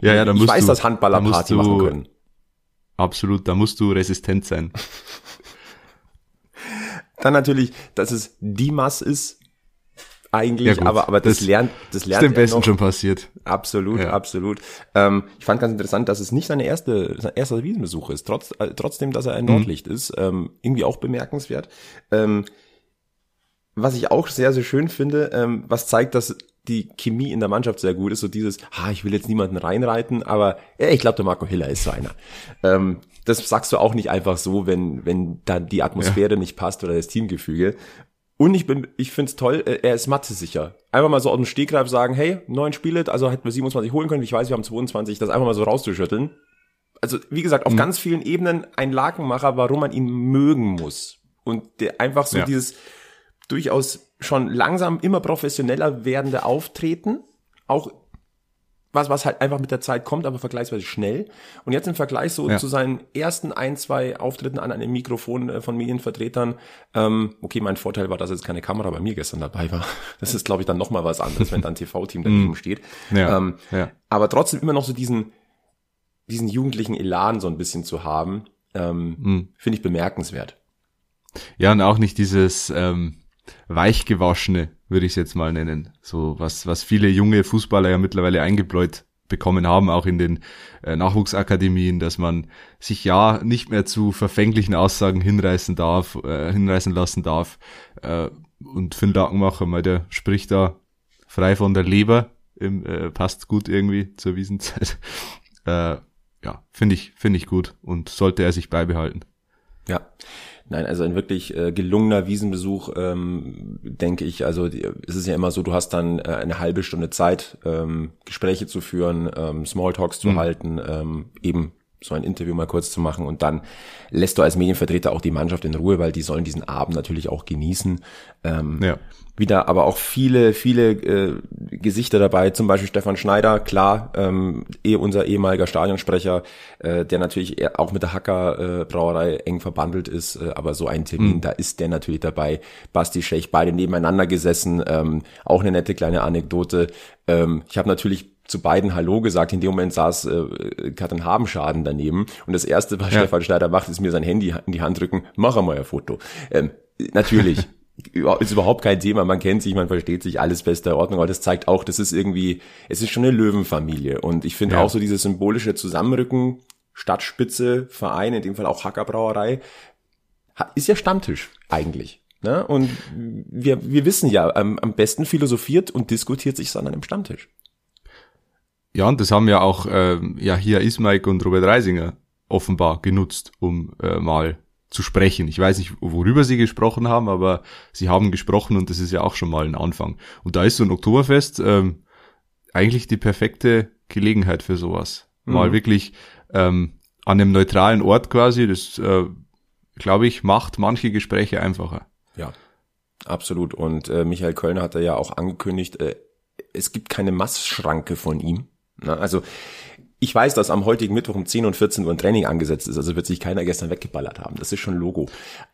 ja, ja, da musst ich weiß, du, dass Handballer da Party machen können. Absolut, da musst du resistent sein. Dann natürlich, dass es die Mass ist, eigentlich, ja, aber, aber das, das lernt, das lernt ist dem Besten noch. schon passiert. Absolut, ja. absolut. Ähm, ich fand ganz interessant, dass es nicht seine erste, sein erster Wiesenbesuch ist, trotz, äh, trotzdem, dass er ein mhm. Nordlicht mhm. ist, ähm, irgendwie auch bemerkenswert. Ähm, was ich auch sehr, sehr schön finde, ähm, was zeigt, dass die Chemie in der Mannschaft sehr gut ist, so dieses, ah, ich will jetzt niemanden reinreiten, aber ja, ich glaube, der Marco Hiller ist so einer. Ähm, das sagst du auch nicht einfach so, wenn, wenn dann die Atmosphäre ja. nicht passt oder das Teamgefüge. Und ich bin, ich find's toll, äh, er ist Mathe-sicher. Einfach mal so aus dem Stegreif sagen, hey, neun Spiele, also hätten wir 27 holen können, ich weiß, wir haben 22, das einfach mal so rauszuschütteln. Also, wie gesagt, auf mhm. ganz vielen Ebenen ein Lakenmacher, warum man ihn mögen muss. Und der einfach so ja. dieses, durchaus schon langsam immer professioneller werdende Auftreten, auch was, was halt einfach mit der Zeit kommt, aber vergleichsweise schnell. Und jetzt im Vergleich so ja. zu seinen ersten ein, zwei Auftritten an einem Mikrofon äh, von Medienvertretern, ähm, okay, mein Vorteil war, dass jetzt keine Kamera bei mir gestern dabei war. Das ist, glaube ich, dann nochmal was anderes, wenn dann TV-Team daneben mhm. steht. Ja. Ähm, ja. Aber trotzdem immer noch so diesen, diesen jugendlichen Elan so ein bisschen zu haben, ähm, mhm. finde ich bemerkenswert. Ja, und auch nicht dieses, ähm, weichgewaschene, würde ich es jetzt mal nennen. So was, was viele junge Fußballer ja mittlerweile eingebläut bekommen haben, auch in den äh, Nachwuchsakademien, dass man sich ja nicht mehr zu verfänglichen Aussagen hinreißen darf, äh, hinreißen lassen darf. Äh, und Finn Lakenmacher, mal der spricht da frei von der Leber, im, äh, passt gut irgendwie zur Wiesenzeit. äh, ja, finde ich, finde ich gut und sollte er sich beibehalten. Ja. Nein, also ein wirklich äh, gelungener Wiesenbesuch, ähm, denke ich. Also die, es ist ja immer so, du hast dann äh, eine halbe Stunde Zeit, ähm, Gespräche zu führen, ähm, Smalltalks zu mhm. halten, ähm, eben so ein Interview mal kurz zu machen und dann lässt du als Medienvertreter auch die Mannschaft in Ruhe, weil die sollen diesen Abend natürlich auch genießen. Ähm, ja. Wieder aber auch viele, viele äh, Gesichter dabei, zum Beispiel Stefan Schneider, klar, ähm, eh unser ehemaliger Stadionsprecher, äh, der natürlich auch mit der Hacker äh, Brauerei eng verbandelt ist, äh, aber so ein Termin, mhm. da ist der natürlich dabei. Basti Schech, beide nebeneinander gesessen, ähm, auch eine nette kleine Anekdote. Ähm, ich habe natürlich zu beiden Hallo gesagt. In dem Moment saß äh, Katrin Habenschaden daneben. Und das Erste, was ja. Stefan Schneider macht, ist mir sein Handy in die Hand drücken, mach einmal ein Foto. Ähm, natürlich. ist überhaupt kein Thema, man kennt sich, man versteht sich, alles beste Ordnung, aber das zeigt auch, das ist irgendwie, es ist schon eine Löwenfamilie und ich finde ja. auch so dieses symbolische Zusammenrücken, Stadtspitze, Verein, in dem Fall auch Hackerbrauerei, ist ja Stammtisch eigentlich. Ne? Und wir, wir wissen ja, am, am besten philosophiert und diskutiert sich sondern im Stammtisch. Ja, und das haben ja auch äh, ja hier Ismaik und Robert Reisinger offenbar genutzt, um äh, mal zu sprechen. Ich weiß nicht, worüber sie gesprochen haben, aber sie haben gesprochen und das ist ja auch schon mal ein Anfang. Und da ist so ein Oktoberfest ähm, eigentlich die perfekte Gelegenheit für sowas. Mhm. Mal wirklich ähm, an einem neutralen Ort quasi, das äh, glaube ich, macht manche Gespräche einfacher. Ja, absolut. Und äh, Michael Kölner hat ja auch angekündigt, äh, es gibt keine Massschranke von ihm. Na, also ich weiß, dass am heutigen Mittwoch um 10 und 14 Uhr ein Training angesetzt ist, also wird sich keiner gestern weggeballert haben. Das ist schon Logo.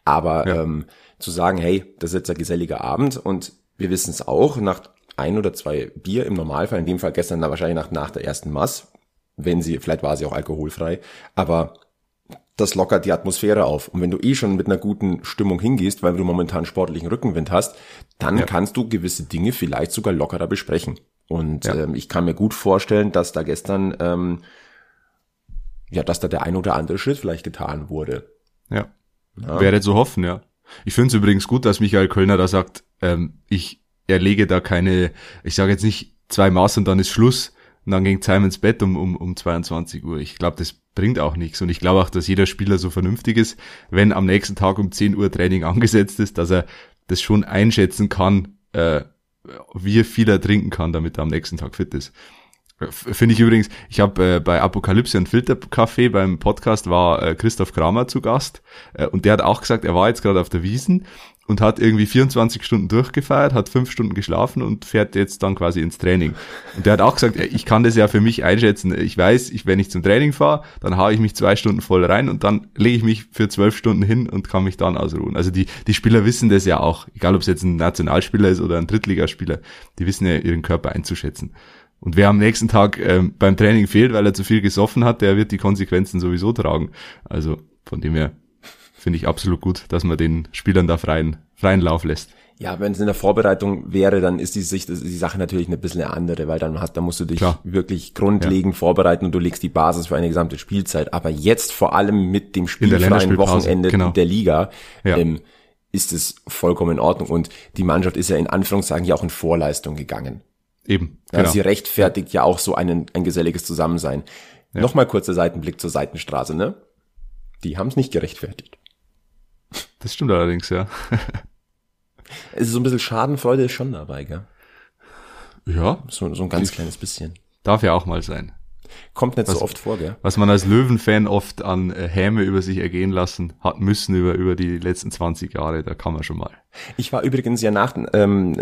Aber ja. ähm, zu sagen, hey, das ist jetzt ein geselliger Abend und wir wissen es auch, nach ein oder zwei Bier im Normalfall, in dem Fall gestern dann wahrscheinlich nach, nach der ersten Mass, wenn sie, vielleicht war sie auch alkoholfrei, aber das lockert die Atmosphäre auf. Und wenn du eh schon mit einer guten Stimmung hingehst, weil du momentan sportlichen Rückenwind hast, dann ja. kannst du gewisse Dinge vielleicht sogar lockerer besprechen. Und ja. ähm, ich kann mir gut vorstellen, dass da gestern, ähm, ja, dass da der ein oder andere Schritt vielleicht getan wurde. Ja. ja. Wäre zu hoffen, ja. Ich finde es übrigens gut, dass Michael Kölner da sagt, ähm, ich erlege da keine, ich sage jetzt nicht zwei Maß und dann ist Schluss und dann ging Time ins Bett um, um, um 22 Uhr. Ich glaube, das bringt auch nichts. Und ich glaube auch, dass jeder Spieler so vernünftig ist, wenn am nächsten Tag um 10 Uhr Training angesetzt ist, dass er das schon einschätzen kann, äh, wie viel er trinken kann, damit er am nächsten Tag fit ist. Finde ich übrigens, ich habe äh, bei Apokalypse und Filterkaffee beim Podcast war äh, Christoph Kramer zu Gast äh, und der hat auch gesagt, er war jetzt gerade auf der Wiesen und hat irgendwie 24 Stunden durchgefeiert, hat fünf Stunden geschlafen und fährt jetzt dann quasi ins Training. Und der hat auch gesagt, ich kann das ja für mich einschätzen. Ich weiß, ich, wenn ich zum Training fahre, dann haue ich mich zwei Stunden voll rein und dann lege ich mich für zwölf Stunden hin und kann mich dann ausruhen. Also die, die Spieler wissen das ja auch, egal ob es jetzt ein Nationalspieler ist oder ein Drittligaspieler, die wissen ja ihren Körper einzuschätzen. Und wer am nächsten Tag ähm, beim Training fehlt, weil er zu viel gesoffen hat, der wird die Konsequenzen sowieso tragen. Also von dem her finde ich absolut gut, dass man den Spielern da freien, freien Lauf lässt. Ja, wenn es in der Vorbereitung wäre, dann ist die, Sicht, die Sache natürlich ein bisschen eine andere, weil dann hast, da musst du dich Klar. wirklich grundlegend ja. vorbereiten und du legst die Basis für eine gesamte Spielzeit. Aber jetzt vor allem mit dem spielfreien Wochenende genau. der Liga ja. ähm, ist es vollkommen in Ordnung. Und die Mannschaft ist ja in Anführungszeichen ja auch in Vorleistung gegangen. Eben. Genau. Ja, sie rechtfertigt ja auch so einen, ein geselliges Zusammensein. Ja. Nochmal kurzer Seitenblick zur Seitenstraße, ne? Die haben es nicht gerechtfertigt. Das stimmt allerdings, ja. es ist so ein bisschen Schadenfreude ist schon dabei, gell? Ja. So, so ein ganz kleines bisschen. Darf ja auch mal sein. Kommt nicht was, so oft vor, gell? Was man als Löwenfan oft an äh, Häme über sich ergehen lassen hat müssen über, über die letzten 20 Jahre, da kann man schon mal. Ich war übrigens ja nach, ähm,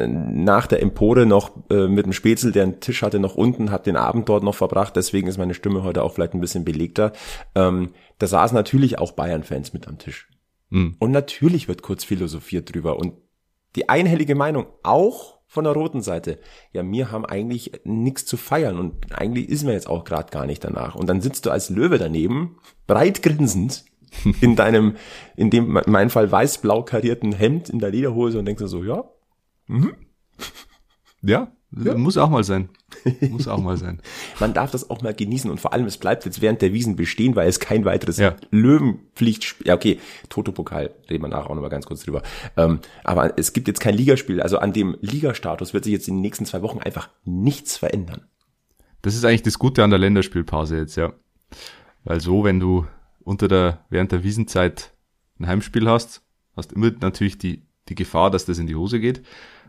nach der Empore noch äh, mit dem Spätzl, der einen Tisch hatte, noch unten, hat den Abend dort noch verbracht, deswegen ist meine Stimme heute auch vielleicht ein bisschen belegter. Ähm, da saßen natürlich auch Bayern-Fans mit am Tisch. Mhm. Und natürlich wird kurz philosophiert drüber und die einhellige Meinung auch von der roten Seite. Ja, wir haben eigentlich nichts zu feiern und eigentlich ist mir jetzt auch gerade gar nicht danach. Und dann sitzt du als Löwe daneben, breit grinsend in deinem, in dem, in meinem Fall weiß-blau karierten Hemd in der Lederhose und denkst dir so, ja, Ja, muss auch mal sein. Muss auch mal sein. man darf das auch mal genießen und vor allem, es bleibt jetzt während der Wiesen bestehen, weil es kein weiteres Ja. Löwenpflichtspiel, ja okay, Toto-Pokal, reden wir nachher auch noch mal ganz kurz drüber, ähm, aber es gibt jetzt kein Ligaspiel, also an dem Ligastatus wird sich jetzt in den nächsten zwei Wochen einfach nichts verändern. Das ist eigentlich das Gute an der Länderspielpause jetzt, ja. Weil so, wenn du unter der, während der Wiesenzeit ein Heimspiel hast, hast immer natürlich die, die Gefahr, dass das in die Hose geht.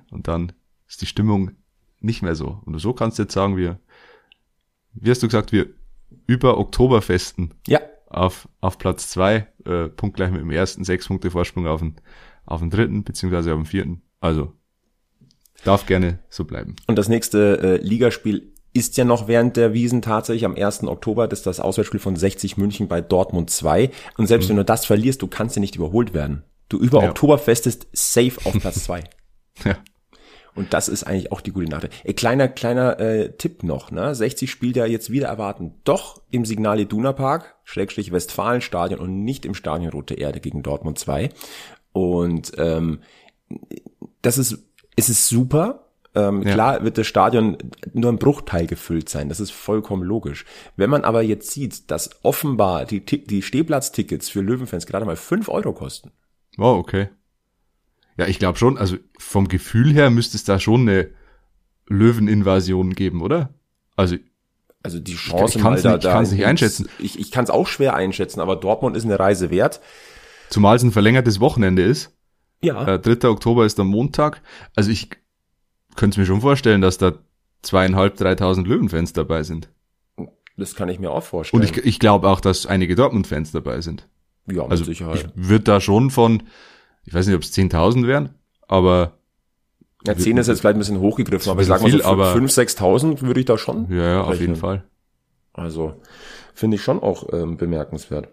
Und dann ist die Stimmung nicht mehr so. Und so kannst du jetzt sagen, wir, wie hast du gesagt, wir über Oktoberfesten Ja, auf, auf Platz zwei, äh, punktgleich mit dem ersten, sechs Punkte Vorsprung auf den, auf den dritten, beziehungsweise auf den vierten. Also, darf gerne so bleiben. Und das nächste äh, Ligaspiel ist ja noch während der Wiesen tatsächlich am 1. Oktober. Das ist das Auswärtsspiel von 60 München bei Dortmund 2. Und selbst wenn du das verlierst, du kannst ja nicht überholt werden. Du über Ja. Oktoberfestest safe auf Platz 2. Ja. Und das ist eigentlich auch die gute Nachricht. Ey, kleiner, kleiner äh, Tipp noch, ne? 60 spielt ja jetzt wieder erwarten doch im Signal Iduna Park, Schrägstrich Westfalenstadion und nicht im Stadion Rote Erde gegen Dortmund 2. Und ähm, das ist, es ist super. Ähm, Ja. Klar wird das Stadion nur ein Bruchteil gefüllt sein, das ist vollkommen logisch. Wenn man aber jetzt sieht, dass offenbar die, die Stehplatztickets für Löwenfans gerade mal 5 Euro kosten, Oh, okay. Ja, ich glaube schon, also vom Gefühl her müsste es da schon eine Löweninvasion geben, oder? Also, Also die Chance ich kann's mal nicht- ich kann's nicht einschätzen. Ich, ich kann es auch schwer einschätzen, aber Dortmund ist eine Reise wert. zumal es ein verlängertes Wochenende ist. Ja. Äh, 3. Oktober ist der Montag. Also ich könnte mir schon vorstellen, dass da zweieinhalb, dreitausend Löwenfans dabei sind. Das kann ich mir auch vorstellen. Und ich, ich glaube auch, dass einige Dortmund-Fans dabei sind. ja, mit Also Sicherheit. ich würde da schon von, ich weiß nicht, ob es 10.000 wären, aber ja, 10 ist jetzt vielleicht ein bisschen hochgegriffen, aber ich sag mal so viel, aber- 5.000, 6.000 würde ich da schon. ja, ja, auf jeden Fall. Also finde ich schon auch ähm, bemerkenswert.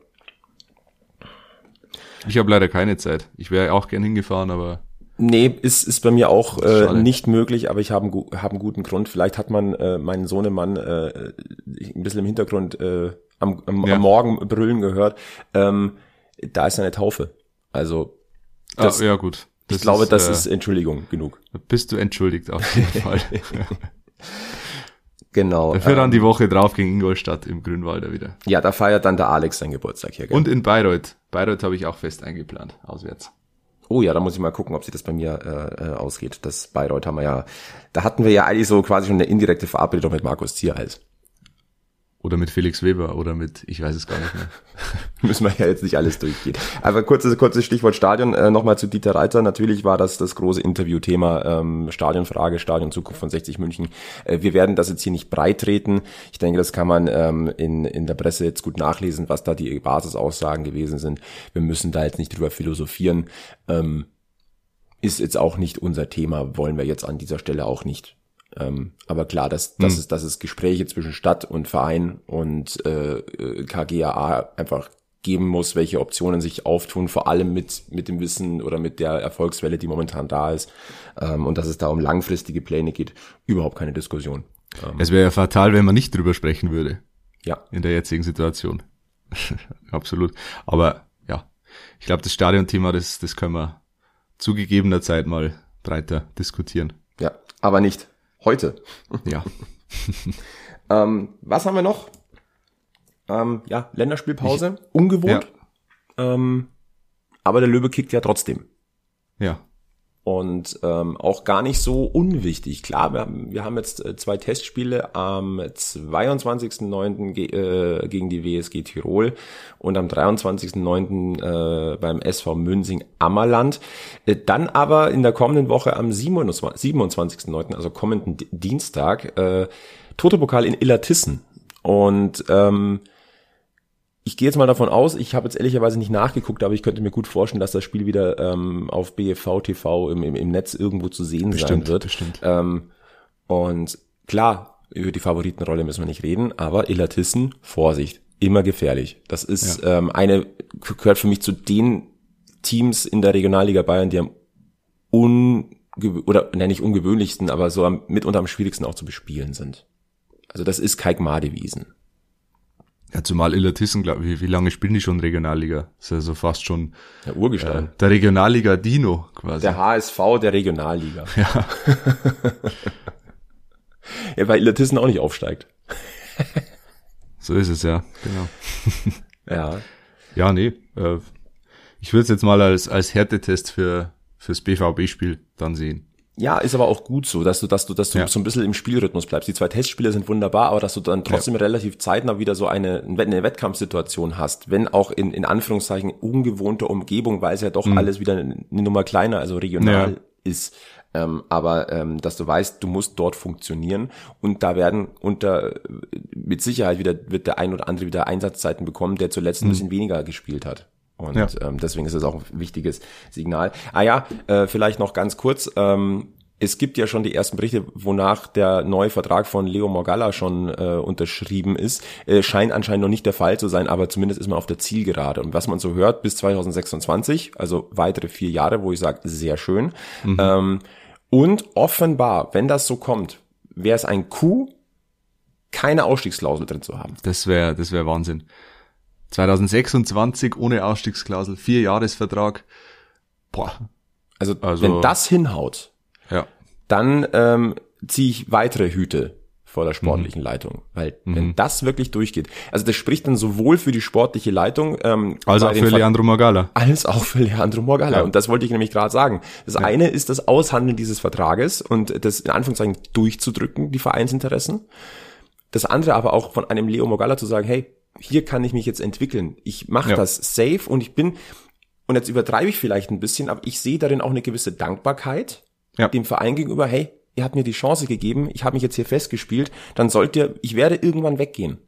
Ich habe leider keine Zeit. Ich wäre auch gern hingefahren, aber Nee, ist, ist bei mir auch äh, Schade. nicht möglich, aber ich habe einen, hab einen guten Grund. Vielleicht hat man äh, meinen Sohnemann äh, ein bisschen im Hintergrund äh, am, am, Ja. am Morgen brüllen gehört. Ähm, da ist eine Taufe. Also das, ah, ja gut. ich glaube, das äh, ist Entschuldigung genug. Bist du entschuldigt auf jeden Fall. Genau. Dafür ähm, dann die Woche drauf gegen Ingolstadt im Grünwalder wieder. ja, da feiert dann der Alex seinen Geburtstag hier. Gell? Und in Bayreuth. Bayreuth habe ich auch fest eingeplant, auswärts. Oh ja, da muss ich mal gucken, ob sich das bei mir äh, äh, ausgeht. Das Bayreuth haben wir ja, da hatten wir ja eigentlich so quasi schon eine indirekte Verabredung mit Markus Zierhals. Oder mit Felix Weber oder mit, ich weiß es gar nicht mehr. Müssen wir ja jetzt nicht alles durchgehen. Aber kurzes, kurzes Stichwort Stadion. Äh, Nochmal zu Dieter Reiter. Natürlich war das das große Interviewthema ähm, Stadionfrage, Stadion Zukunft von 60 München. Äh, wir werden das jetzt hier nicht breit treten. Ich denke, das kann man ähm, in, in der Presse jetzt gut nachlesen, was da die Basisaussagen gewesen sind. Wir müssen da jetzt nicht drüber philosophieren. Ähm, ist jetzt auch nicht unser Thema, wollen wir jetzt an dieser Stelle auch nicht. Ähm, aber klar, dass, dass, es, dass es Gespräche zwischen Stadt und Verein und äh, äh, KGAA einfach geben muss, welche Optionen sich auftun, vor allem mit, mit dem Wissen oder mit der Erfolgswelle, die momentan da ist. Ähm, und dass es da um langfristige Pläne geht, überhaupt keine Diskussion. Es wäre ja fatal, wenn man nicht drüber sprechen würde. Ja, in der jetzigen Situation. Absolut. Aber ja, ich glaube, das Stadionthema, das, das können wir zu gegebener Zeit mal breiter diskutieren. ja, aber nicht heute. Ja. Ähm, was haben wir noch? Ähm, ja, Länderspielpause, ungewohnt. Ähm, aber der Löwe kickt ja trotzdem. Ja. Und ähm, auch gar nicht so unwichtig. Klar, wir haben, wir haben jetzt äh, zwei Testspiele am 22.09. Ge äh, gegen die WSG Tirol und am 23.09. Äh, beim SV Münsing Ammerland. Äh, dann aber in der kommenden Woche am 27 27.09., also kommenden Di- Dienstag, äh, Toto-Pokal in Illertissen. Und ähm, ich gehe jetzt mal davon aus, ich habe jetzt ehrlicherweise nicht nachgeguckt, aber ich könnte mir gut vorstellen, dass das Spiel wieder ähm, auf BFV TV im, im, im Netz irgendwo zu sehen sein Bestimmt, wird. bestimmt. Ähm, und klar, über die Favoritenrolle müssen wir nicht reden, aber Illertissen, Vorsicht, immer gefährlich. Das ist ähm, eine, gehört für mich zu den Teams in der Regionalliga Bayern, die am unge oder nenne ich ungewöhnlichsten, aber so am, mitunter am schwierigsten auch zu bespielen sind. Also das ist Kalk Madewiesen. Ja, zumal Illertissen, glaube ich, wie, lange spielen die schon Regionalliga? Das ist ja so fast schon Der Urgestein. äh, der Regionalliga Dino quasi. Der HSV der Regionalliga. ja. Ja, weil Illertissen auch nicht aufsteigt. So ist es ja, genau. Ja. Ja, nee. Äh, ich würde es jetzt mal als, als Härtetest für fürs BVB-Spiel dann sehen. Ja, ist aber auch gut so, dass du, dass du, dass du Ja. so ein bisschen im Spielrhythmus bleibst. Die zwei Testspiele sind wunderbar, aber dass du dann trotzdem relativ zeitnah wieder so eine, eine Wettkampfsituation hast, wenn auch in, in Anführungszeichen ungewohnter Umgebung, weil es ja doch alles wieder eine Nummer kleiner, also regional Ja. ist. Ähm, aber ähm, dass du weißt, du musst dort funktionieren und da werden unter mit Sicherheit wieder wird der ein oder andere wieder Einsatzzeiten bekommen, der zuletzt ein bisschen weniger gespielt hat. Und Ja. ähm, deswegen ist es auch ein wichtiges Signal. Ah ja, äh, vielleicht noch ganz kurz. Ähm, es gibt ja schon die ersten Berichte, wonach der neue Vertrag von Leo Morgalla schon äh, unterschrieben ist. Äh, scheint anscheinend noch nicht der Fall zu sein, aber zumindest ist man auf der Zielgerade. Und was man so hört, bis 2026, also weitere vier Jahre, wo ich sage, sehr schön. Ähm, und offenbar, wenn das so kommt, wäre es ein Coup, keine Ausstiegsklausel drin zu haben. Das wäre das wär Wahnsinn. 2026 ohne Ausstiegsklausel, vier Jahresvertrag. Boah. Also, Also- wenn das hinhaut, Ja. dann ähm, ziehe ich weitere Hüte vor der Mhm. sportlichen Leitung. Weil wenn das wirklich durchgeht, also das spricht dann sowohl für die sportliche Leitung ähm, bei auch für Ver- Leandro Magala. als auch für Leandro Morgalla. Ja. Und das wollte ich nämlich gerade sagen. Das eine ist das Aushandeln dieses Vertrages und das in Anführungszeichen durchzudrücken, die Vereinsinteressen. Das andere aber auch von einem Leo Morgalla zu sagen, hey, hier kann ich mich jetzt entwickeln. Ich mache Ja. das safe und ich bin, und jetzt übertreibe ich vielleicht ein bisschen, aber ich sehe darin auch eine gewisse Dankbarkeit Ja. dem Verein gegenüber, hey, ihr habt mir die Chance gegeben, ich habe mich jetzt hier festgespielt, dann sollt ihr, ich werde irgendwann weggehen.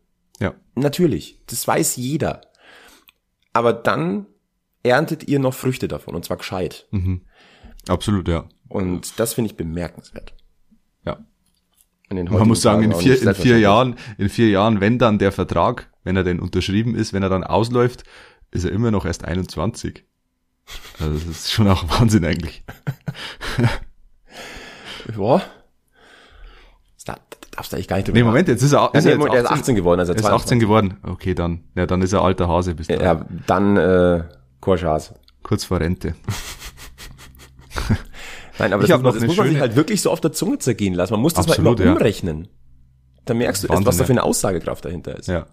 Ja. Natürlich, das weiß jeder. Aber dann erntet ihr noch Früchte davon und zwar gescheit. Absolut, ja. Und das finde ich bemerkenswert. Ja. Man muss sagen, in vier, in vier. Jahren, in vier Jahren, wenn dann der Vertrag, wenn er denn unterschrieben ist, wenn er dann ausläuft, ist er immer noch erst 21. Also das ist schon auch Wahnsinn eigentlich. Ja. Das darfst du eigentlich gar nicht drüber Nee, Moment, jetzt ist er, Ja, ist nee, er jetzt der ist 18 geworden, also Er ist 18 geworden. Okay, dann, ja, dann ist er alter Hase bis dahin. Ja, dann äh, Korschas. Kurz vor Rente. Nein, aber Ich das, muss, noch man- das muss man sich halt wirklich so auf der Zunge zergehen lassen. Man muss das Absolut, mal ja. immer umrechnen. Da merkst du erst, Wahnsinn, was da ja. für eine Aussagekraft dahinter ist. Ja.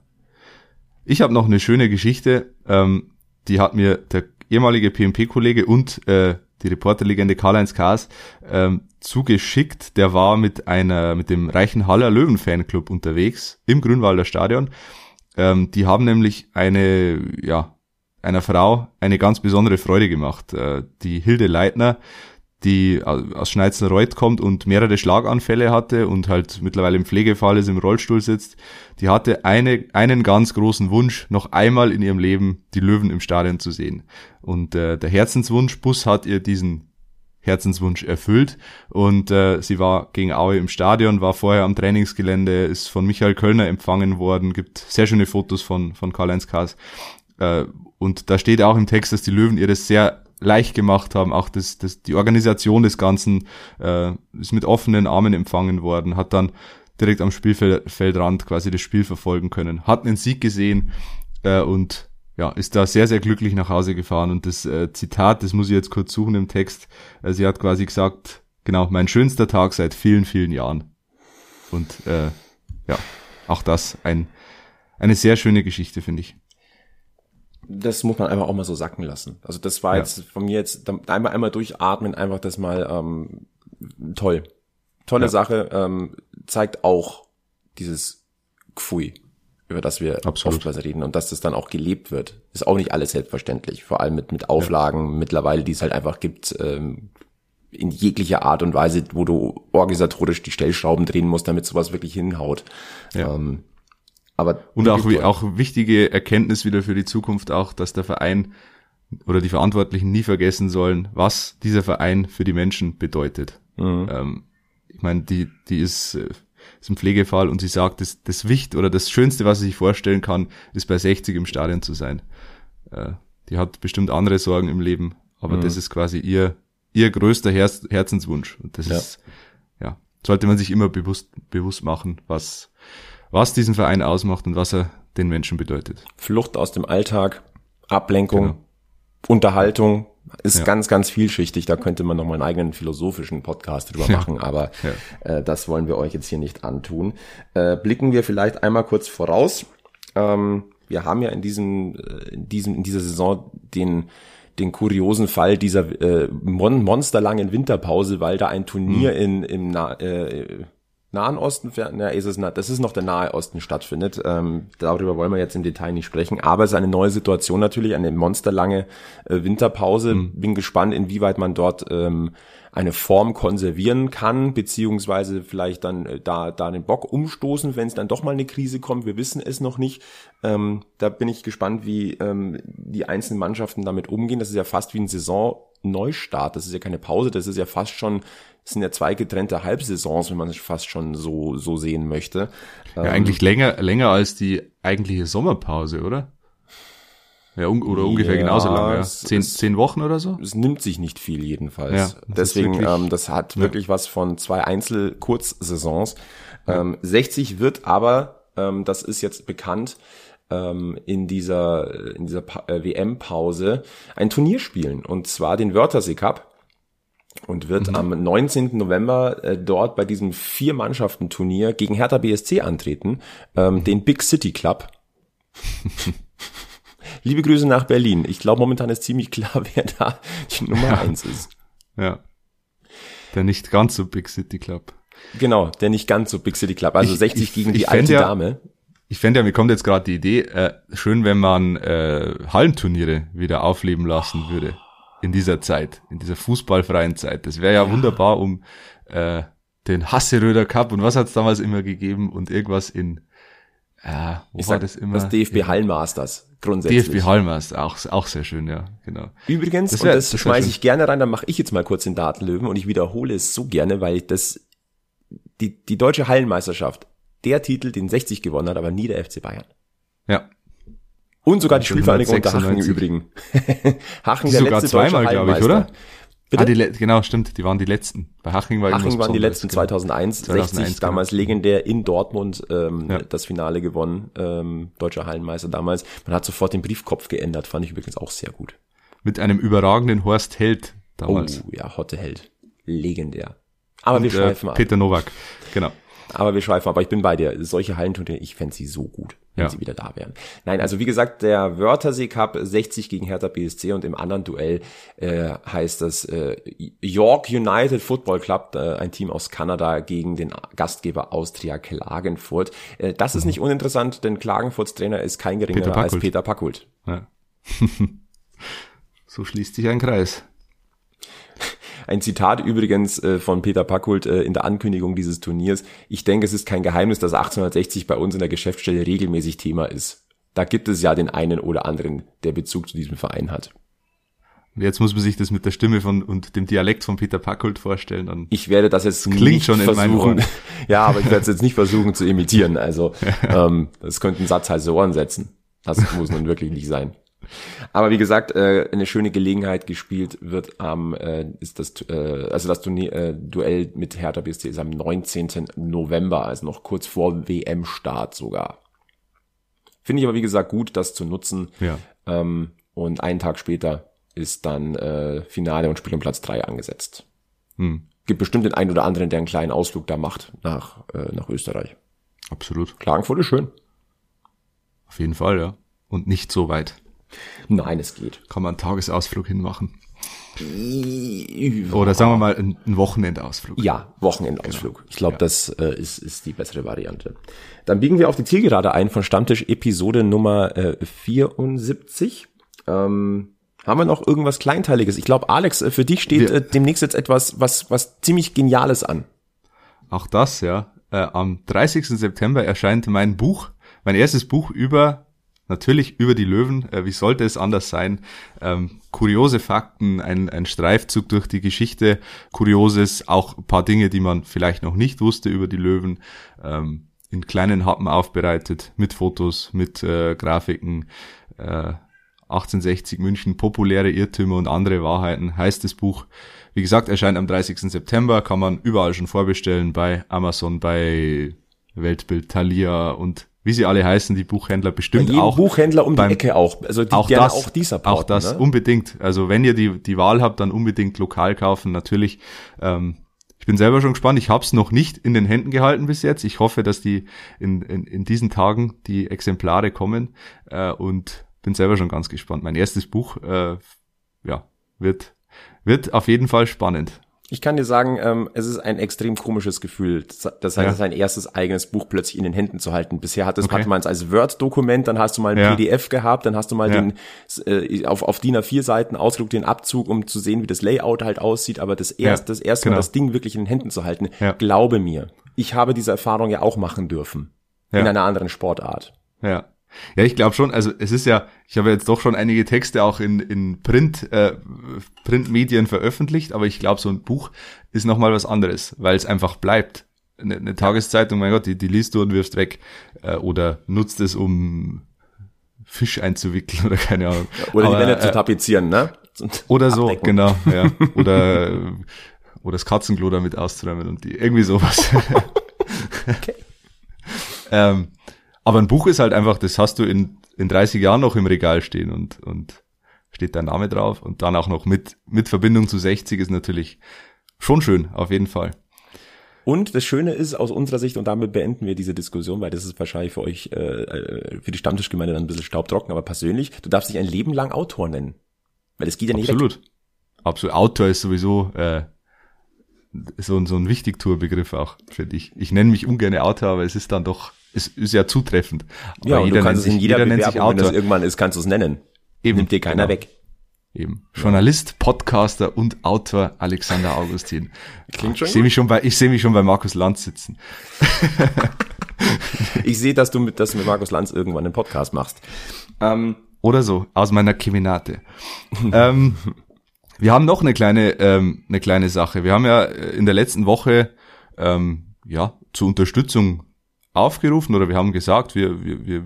Ich habe noch eine schöne Geschichte, ähm, die hat mir der ehemalige PMP-Kollege und äh, die Reporterlegende Karl-Heinz Kaas ähm, zugeschickt. Der war mit einer, mit dem Reichenhaller Löwen-Fanclub unterwegs im Grünwalder Stadion. Ähm, die haben nämlich eine, ja, einer Frau eine ganz besondere Freude gemacht. Äh, die Hilde Leitner, die aus Schneizenreuth kommt und mehrere Schlaganfälle hatte und halt mittlerweile im Pflegefall ist, im Rollstuhl sitzt, die hatte eine, einen ganz großen Wunsch, noch einmal in ihrem Leben die Löwen im Stadion zu sehen. Und äh, der Herzenswunsch-Bus hat ihr diesen Herzenswunsch erfüllt und äh, sie war gegen Aue im Stadion, war vorher am Trainingsgelände, ist von Michael Kölner empfangen worden, gibt sehr schöne Fotos von, von Karl-Heinz Kaas. Äh, und da steht auch im Text, dass die Löwen ihr das sehr leicht gemacht haben, auch das, das, die Organisation des Ganzen äh, ist mit offenen Armen empfangen worden, hat dann direkt am Spielfeldrand quasi das Spiel verfolgen können, hat einen Sieg gesehen äh, und ja, ist da sehr, sehr glücklich nach Hause gefahren. Und das äh, Zitat, das muss ich jetzt kurz suchen im Text, äh, sie hat quasi gesagt, genau, mein schönster Tag seit vielen, vielen Jahren. Und äh, ja, auch das ein, eine sehr schöne Geschichte, finde ich. Das muss man einfach auch mal so sacken lassen. Also das war Ja. jetzt von mir jetzt einmal einmal durchatmen, einfach das mal ähm, toll. Tolle Ja. Sache, ähm, zeigt auch dieses Gfui, über das wir Absolut. oftmals reden und dass das dann auch gelebt wird. Ist auch nicht alles selbstverständlich, vor allem mit, mit Auflagen mittlerweile, die es halt einfach gibt, ähm, in jeglicher Art und Weise, wo du organisatorisch die Stellschrauben drehen musst, damit sowas wirklich hinhaut. Ja. Ähm, aber Und auch, wie- auch wichtige Erkenntnis wieder für die Zukunft auch, dass der Verein oder die Verantwortlichen nie vergessen sollen, was dieser Verein für die Menschen bedeutet. Mhm. Ähm, ich meine, die, die ist, äh, ist ein Pflegefall und sie sagt, das, das Wicht oder das Schönste, was sie sich vorstellen kann, ist bei 60 im Stadion zu sein. Äh, die hat bestimmt andere Sorgen im Leben, aber Mhm. das ist quasi ihr, ihr größter Herz, Herzenswunsch. Und das Ja. ist, ja, sollte man sich immer bewusst, bewusst machen, was, was diesen Verein ausmacht und was er den Menschen bedeutet. Flucht aus dem Alltag, Ablenkung, genau. Unterhaltung ist ja. ganz, ganz vielschichtig. Da könnte man nochmal einen eigenen philosophischen Podcast drüber ja. machen, aber ja. äh, das wollen wir euch jetzt hier nicht antun. Äh, blicken wir vielleicht einmal kurz voraus. Ähm, wir haben ja in diesem, äh, in diesem, in dieser Saison den den kuriosen Fall dieser äh, mon monsterlangen Winterpause, weil da ein Turnier mhm. in im Na äh, Nahen Osten, na, ist es, das ist noch der Nahe Osten stattfindet. Ähm, darüber wollen wir jetzt im Detail nicht sprechen. Aber es ist eine neue Situation natürlich, eine monsterlange äh, Winterpause. Mhm. Bin gespannt, inwieweit man dort ähm, eine Form konservieren kann, beziehungsweise vielleicht dann äh, da, da den Bock umstoßen, wenn es dann doch mal eine Krise kommt. Wir wissen es noch nicht. Ähm, da bin ich gespannt, wie ähm, die einzelnen Mannschaften damit umgehen. Das ist ja fast wie ein Saisonneustart. Das ist ja keine Pause, das ist ja fast schon, das sind ja zwei getrennte Halbsaisons, wenn man es fast schon so, so sehen möchte. Ja, ähm, eigentlich länger, länger als die eigentliche Sommerpause, oder? Ja, un oder ungefähr ja, genauso lange. Ja. Zehn, es, zehn Wochen oder so? Es nimmt sich nicht viel jedenfalls. Ja, Deswegen, wirklich, ähm, das hat ja. wirklich was von zwei Einzel-Kurzsaisons. Ähm, 60 wird aber, ähm, das ist jetzt bekannt, ähm, in dieser, in dieser äh, WM-Pause ein Turnier spielen. Und zwar den Wörthersee Cup und wird mhm. am 19. November äh, dort bei diesem Vier-Mannschaften-Turnier gegen Hertha BSC antreten, ähm, mhm. den Big City Club. Liebe Grüße nach Berlin. Ich glaube, momentan ist ziemlich klar, wer da die Nummer ja. eins ist. Ja. Der nicht ganz so Big City Club. Genau, der nicht ganz so Big City Club. Also ich, 60 ich, gegen die alte ja, Dame. Ich fände ja, mir kommt jetzt gerade die Idee, äh, schön, wenn man äh, Hallenturniere wieder aufleben lassen würde. In dieser Zeit, in dieser fußballfreien Zeit. Das wäre ja, ja, wunderbar, um äh, den Hasseröder Cup und was hat es damals immer gegeben und irgendwas in ja, wo ich war das immer? Das DFB. Hallmasters, grundsätzlich. DFB Hallmasters, auch, auch sehr schön, ja, genau. Übrigens, das, wär, und das, das schmeiße ich gerne rein, dann mache ich jetzt mal kurz den Datenlöwen und ich wiederhole es so gerne, weil ich das, die, die deutsche Hallenmeisterschaft, der Titel, den 60 gewonnen hat, aber nie der FC Bayern. Ja. Und sogar die Spielvereinigung Unterhaching im Übrigen. Hachen der sogar letzte zweimal, glaube ich, oder? Bitte? Ah, die, genau, stimmt, die waren die letzten. Bei Haching war Haching waren die letzten 2001, 2001 60 genau. damals legendär in Dortmund ähm, ja. das Finale gewonnen, ähm, deutscher Hallenmeister damals. Man hat sofort den Briefkopf geändert, fand ich übrigens auch sehr gut. Mit einem überragenden Horst Held damals. Oh ja, Hotte Held, legendär. Aber Und, wir äh, schweifen äh, Peter Nowak, genau. Aber wir schweifen, aber ich bin bei dir. Solche Hallenturniere, ich fände sie so gut, wenn ja. sie wieder da wären. Nein, also wie gesagt, der Wörthersee Cup 60 gegen Hertha BSC und im anderen Duell äh, heißt das äh, York United Football Club, äh, ein Team aus Kanada gegen den Gastgeber Austria Klagenfurt. Äh, das ist mhm. nicht uninteressant, denn Klagenfurts Trainer ist kein geringerer als Peter Packult. Ja. so schließt sich ein Kreis. Ein Zitat übrigens äh, von Peter Packult äh, in der Ankündigung dieses Turniers. Ich denke, es ist kein Geheimnis, dass 1860 bei uns in der Geschäftsstelle regelmäßig Thema ist. Da gibt es ja den einen oder anderen, der Bezug zu diesem Verein hat. Jetzt muss man sich das mit der Stimme von und dem Dialekt von Peter Packult vorstellen. Dann ich werde das jetzt klingt nicht schon versuchen. ja, aber ich werde es jetzt nicht versuchen zu imitieren. Also ähm, das könnte ein Satz heiße Ohren setzen. Das muss nun wirklich nicht sein. Aber wie gesagt, äh, eine schöne Gelegenheit gespielt wird am äh, ist das äh, also das Turnier, äh, Duell mit Hertha BSC ist am 19. November, also noch kurz vor WM-Start sogar. Finde ich aber wie gesagt gut, das zu nutzen. Ja. Ähm, und einen Tag später ist dann äh, Finale und Spiel um Platz drei angesetzt. Hm. Gibt bestimmt den einen oder anderen, der einen kleinen Ausflug da macht nach, äh, nach Österreich. Absolut. Klagenfurt ist schön. Auf jeden Fall, ja. Und nicht so weit. Nein, es geht. Kann man einen Tagesausflug hinmachen. Oder sagen wir mal einen Wochenendausflug. Ja, Wochenendausflug. Genau. Ich glaube, ja. das äh, ist, ist die bessere Variante. Dann biegen wir auf die Zielgerade ein von Stammtisch Episode Nummer äh, 74. Ähm, haben wir noch irgendwas Kleinteiliges? Ich glaube, Alex, äh, für dich steht wir, äh, demnächst jetzt etwas, was, was ziemlich Geniales an. Auch das, ja. Äh, am 30. September erscheint mein Buch, mein erstes Buch über natürlich über die Löwen. Äh, wie sollte es anders sein? Ähm, kuriose Fakten, ein, ein Streifzug durch die Geschichte, Kurioses, auch ein paar Dinge, die man vielleicht noch nicht wusste über die Löwen. Ähm, in kleinen Happen aufbereitet, mit Fotos, mit äh, Grafiken. Äh, 1860 München, populäre Irrtümer und andere Wahrheiten heißt das Buch. Wie gesagt, erscheint am 30. September, kann man überall schon vorbestellen, bei Amazon, bei Weltbild, Thalia und wie sie alle heißen, die Buchhändler bestimmt auch. Buchhändler um beim- die Ecke auch. Also die auch das, auch die supporten, auch das ne? unbedingt. Also wenn ihr die die Wahl habt, dann unbedingt lokal kaufen. Natürlich. Ähm, ich bin selber schon gespannt. Ich habe es noch nicht in den Händen gehalten bis jetzt. Ich hoffe, dass die in, in, in diesen Tagen die Exemplare kommen äh, und bin selber schon ganz gespannt. Mein erstes Buch, äh, ja, wird wird auf jeden Fall spannend. Ich kann dir sagen, ähm, es ist ein extrem komisches Gefühl, das, heißt, Ja. sein erstes eigenes Buch plötzlich in den Händen zu halten. Bisher hattest, Okay. hatte man es als Word-Dokument, dann hast du mal ein Ja. PDF gehabt, dann hast du mal Ja. den äh, auf, auf DIN A4 Seiten ausgedruckt den Abzug, um zu sehen, wie das Layout halt aussieht. Aber das erste, das erste Mal genau. das Ding wirklich in den Händen zu halten, glaube mir, ich habe diese Erfahrung ja auch machen dürfen in einer anderen Sportart. Ja. Ja, ich glaube schon, also es ist ja, ich habe jetzt doch schon einige Texte auch in, in Print, äh, Printmedien veröffentlicht, aber ich glaube, so ein Buch ist nochmal was anderes, weil es einfach bleibt. Eine, eine Tageszeitung, mein Gott, die, die liest du und wirfst weg. Äh, oder nutzt es, um Fisch einzuwickeln oder keine Ahnung. Oder Aber, die Wände zu äh, tapezieren, ne? Und Oder so, abdecken. genau, ja. Oder, oder das Katzenklo damit auszuräumen und die, irgendwie sowas. Okay. ähm, aber ein Buch ist halt einfach, das hast du in, in 30 Jahren noch im Regal stehen und, und steht dein Name drauf und dann auch noch mit, mit Verbindung zu 60 ist natürlich schon schön, auf jeden Fall. Und das Schöne ist aus unserer Sicht, und damit beenden wir diese Diskussion, weil das ist wahrscheinlich für euch, äh, äh, für die Stammtischgemeinde dann ein bisschen staubtrocken, aber persönlich, du darfst dich ein Leben lang Autor nennen. Weil es geht ja nicht weg. Absolut. Absolut. Autor ist sowieso äh, so, ein- so ein Wichtigtour-Begriff auch, finde ich. Ich nenne mich ungern Autor, aber es ist dann doch, es ist ja zutreffend. Aber Ja, und du nennt kannst es in sich- jeder nennt sich wenn das irgendwann ist, kannst du es nennen. Eben, Nimmt dir keiner genau. weg. Eben. Journalist, Podcaster und Autor Alexander Augustin. Klingt schon ich sehe mich schon bei, ich sehe mich schon bei Markus Lanz sitzen. Ich sehe, dass du mit, dass du mit Markus Lanz irgendwann einen Podcast machst. Ähm, Oder so, aus meiner Keminate. ähm, wir haben noch eine kleine, ähm, eine kleine Sache. Wir haben ja äh, in der letzten Woche ähm, ja zur Unterstützung aufgerufen oder wir haben gesagt, wir, wir, wir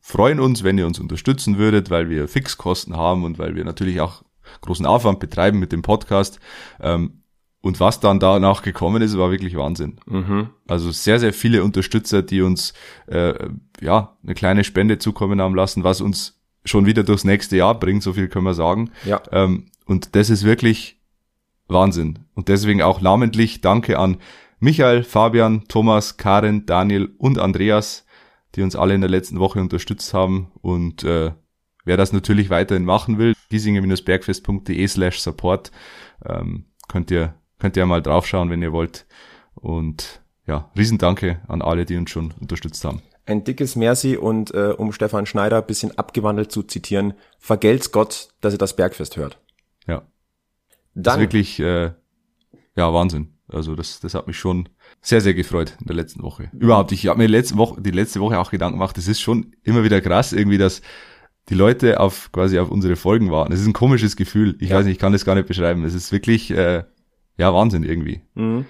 freuen uns, wenn ihr uns unterstützen würdet, weil wir Fixkosten haben und weil wir natürlich auch großen Aufwand betreiben mit dem Podcast. Ähm, und was dann danach gekommen ist, war wirklich Wahnsinn. mhm. Also sehr, sehr viele Unterstützer, die uns äh, ja eine kleine Spende zukommen haben lassen, was uns schon wieder durchs nächste Jahr bringt, so viel können wir sagen. Ja. Ähm, und das ist wirklich Wahnsinn. Und deswegen auch namentlich Danke an Michael, Fabian, Thomas, Karin, Daniel und Andreas, die uns alle in der letzten Woche unterstützt haben. Und äh, wer das natürlich weiterhin machen will, giesinger-bergfest.de slash support, ähm, könnt ihr, könnt ihr mal draufschauen, wenn ihr wollt. Und ja, Riesendanke an alle, die uns schon unterstützt haben. Ein dickes Merci und äh, um Stefan Schneider ein bisschen abgewandelt zu zitieren, vergelt's Gott, dass ihr das Bergfest hört. Ja. Das Dann, ist wirklich, äh, ja, Wahnsinn. Also das, das hat mich schon sehr, sehr gefreut in der letzten Woche. Überhaupt, ich habe mir letzte Woche, die letzte Woche auch Gedanken gemacht, es ist schon immer wieder krass, irgendwie, dass die Leute auf quasi auf unsere Folgen warten. Es ist ein komisches Gefühl. Ich Ja. weiß nicht, ich kann das gar nicht beschreiben. Es ist wirklich, äh, ja, Wahnsinn irgendwie. Mhm.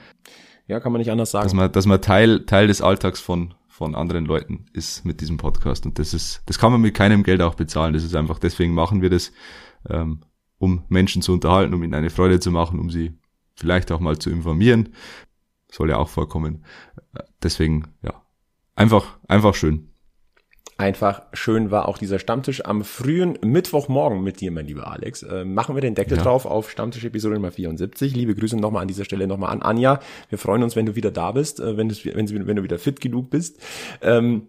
Ja, kann man nicht anders Dass sagen. man, dass man Teil, Teil des Alltags von, von anderen Leuten ist mit diesem Podcast. Und das ist, das kann man mit keinem Geld auch bezahlen. Das ist einfach, deswegen machen wir das, ähm, um Menschen zu unterhalten, um ihnen eine Freude zu machen, um sie vielleicht auch mal zu informieren. Soll ja auch vorkommen. Deswegen, ja. Einfach, einfach schön. Einfach schön war auch dieser Stammtisch am frühen Mittwochmorgen mit dir, mein lieber Alex. Äh, machen wir den Deckel Ja. drauf auf Stammtisch-Episode Nummer 74. Liebe Grüße nochmal an dieser Stelle nochmal an Anja. Wir freuen uns, wenn du wieder da bist, äh, wenn, du, wenn, wenn du wieder fit genug bist. Ähm,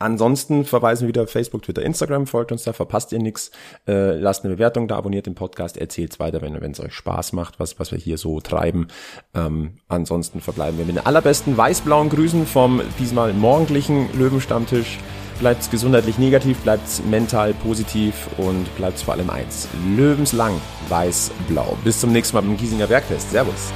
Ansonsten verweisen wir wieder Facebook, Twitter, Instagram, folgt uns da, verpasst ihr nichts, äh, lasst eine Bewertung da, abonniert den Podcast, erzählt's weiter, wenn wenn es euch Spaß macht, was was wir hier so treiben. Ähm, ansonsten verbleiben wir mit den allerbesten weiß-blauen Grüßen vom diesmal morgendlichen Löwenstammtisch. Bleibt's gesundheitlich negativ, bleibt's mental positiv und bleibt's vor allem eins. Löwenslang weiß-blau. Bis zum nächsten Mal beim Giesinger Bergfest. Servus.